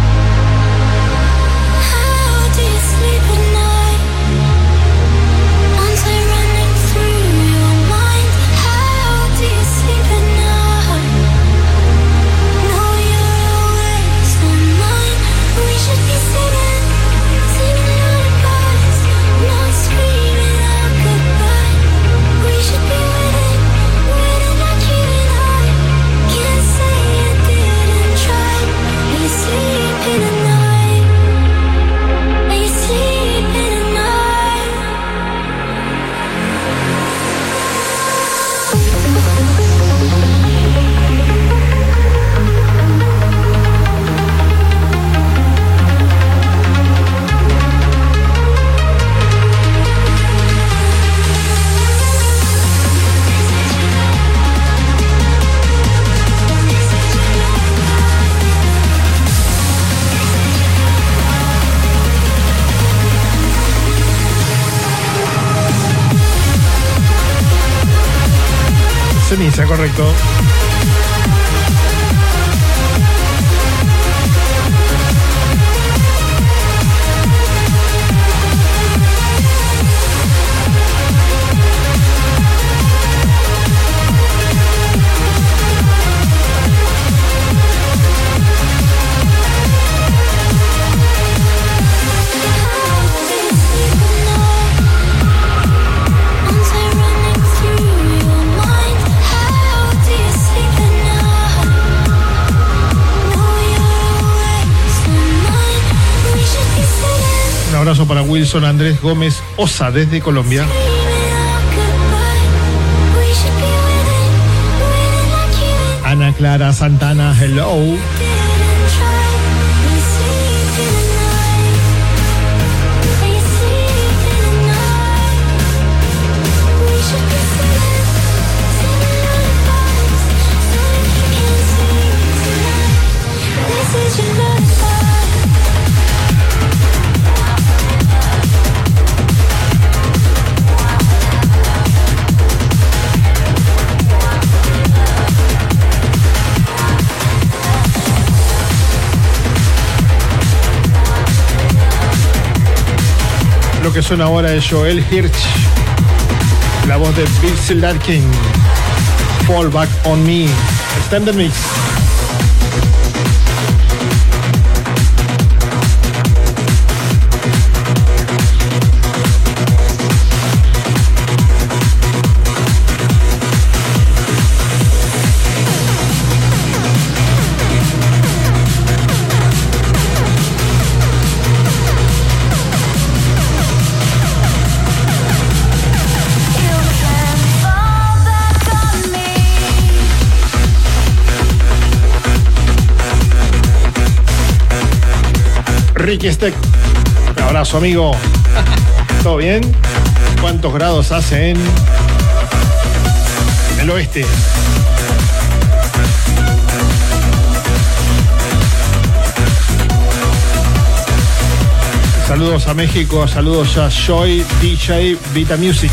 Correcto. Wilson Andrés Gómez Osa desde Colombia. Ana Clara Santana, hello. Que suena ahora es Joel Hirsch, la voz de Bill Larkin, Fall Back on Me, Extended Mix. Ricky Steck. Un abrazo, amigo. ¿Todo bien? ¿Cuántos grados hace en el oeste? Saludos a México, saludos a Joy, DJ, Vita Music.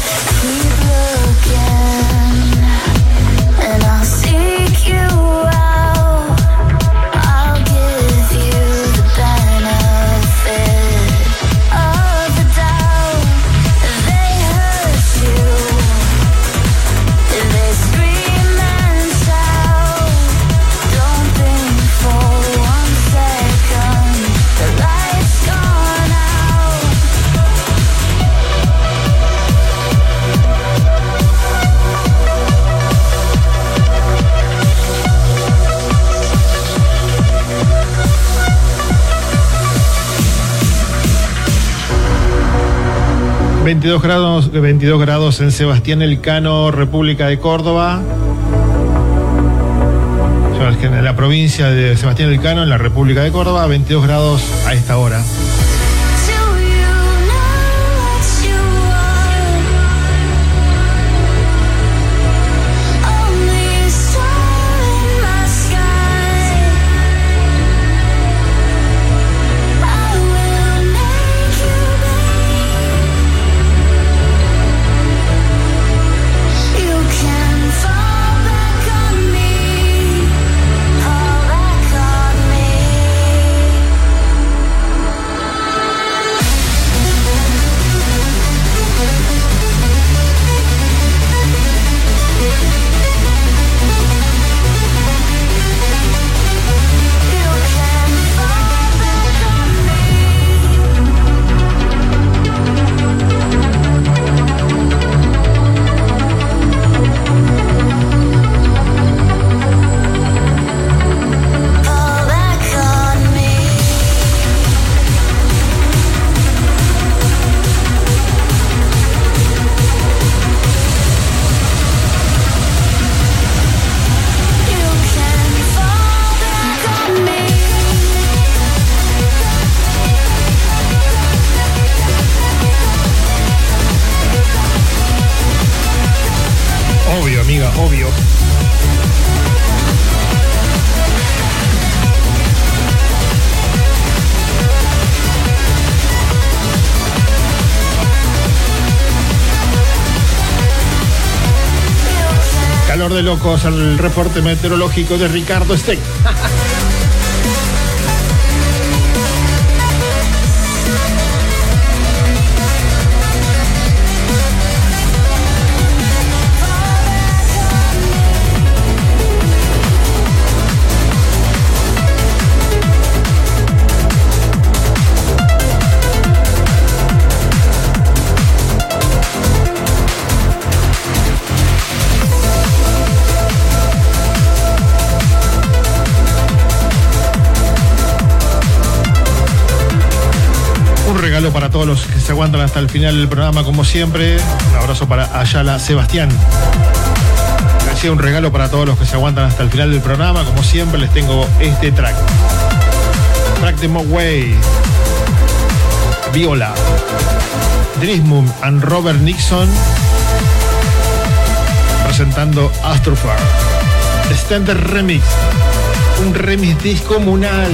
...22 grados, 22 grados en Sebastián Elcano, República de Córdoba. En la provincia de Sebastián Elcano, en la República de Córdoba, 22 grados a esta hora. Calor de locos, el reporte meteorológico de Ricardo Steck. Regalo para todos los que se aguantan hasta el final del programa, como siempre. Un abrazo para Ayala Sebastián. Decía un regalo para todos los que se aguantan hasta el final del programa. Como siempre, les tengo este track. Track de Mogway. Viola. Drismum and Robert Nixon. Presentando Astrofar. Standard Remix. Un remix discomunal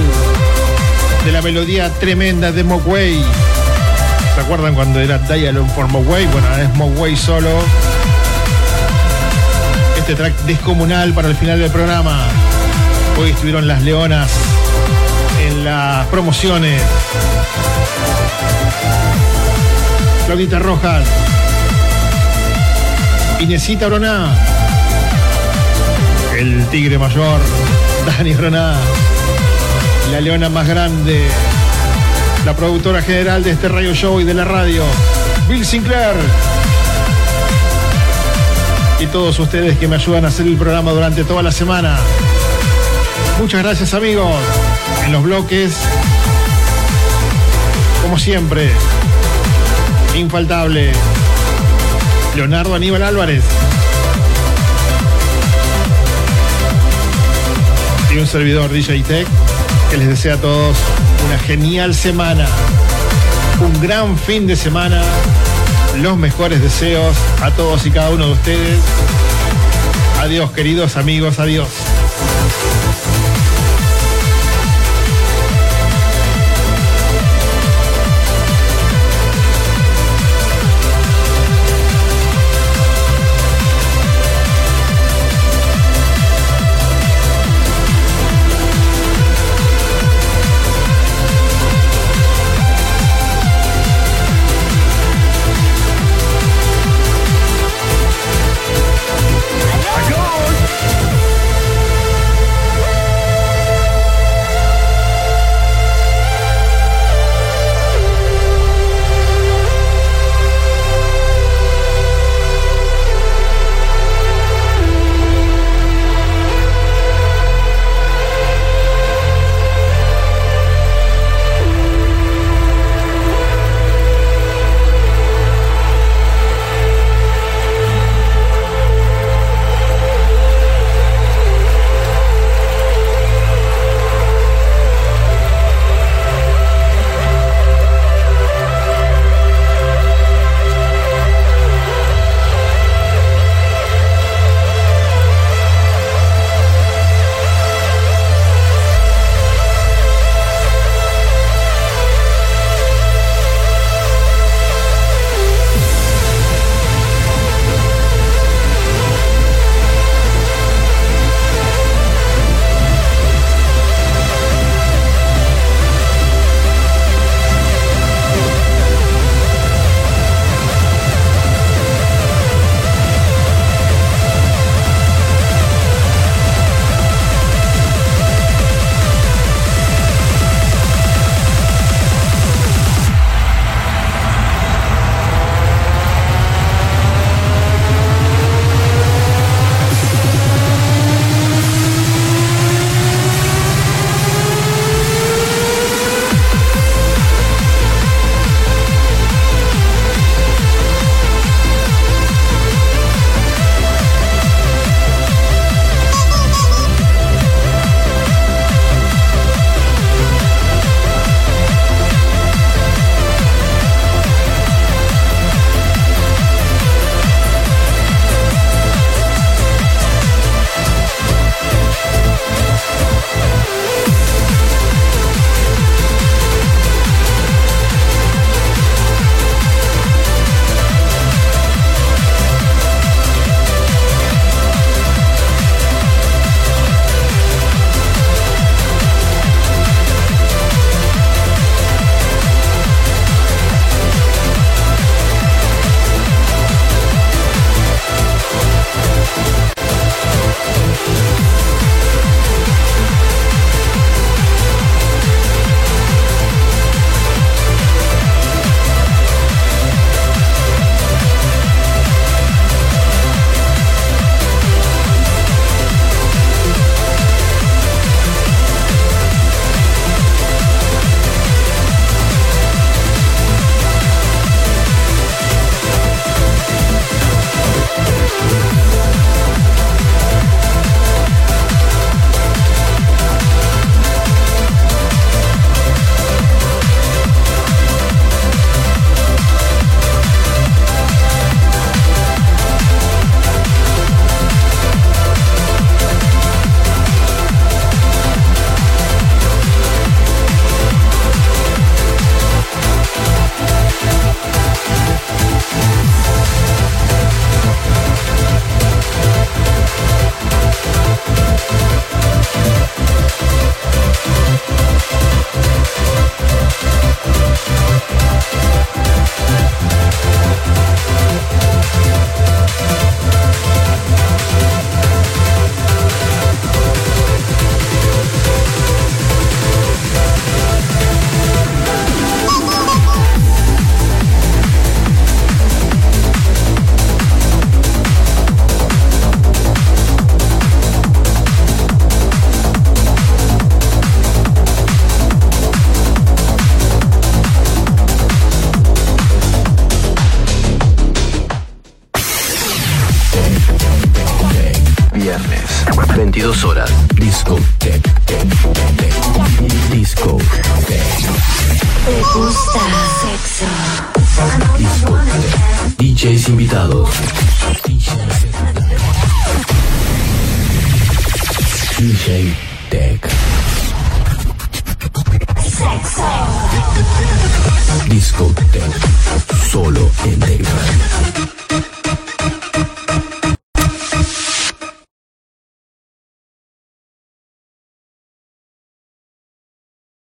de la melodía tremenda de Mogwai. ¿Se acuerdan cuando era Dialogue for Mogwai? Bueno, es Mogwai solo. Este track descomunal para el final del programa. Hoy estuvieron las leonas en las promociones. Claudita Rojas. Inesita Broná. El tigre mayor. Dani Broná la leona más grande, la productora general de este radio show y de la radio, Bill Sinclair. Y todos ustedes que me ayudan a hacer el programa durante toda la semana. Muchas gracias amigos. En los bloques, como siempre, infaltable, Leonardo Aníbal Álvarez. Y un servidor DJ Tech que les desea a todos una genial semana, un gran fin de semana, los mejores deseos a todos y cada uno de ustedes. Adiós queridos amigos, adiós.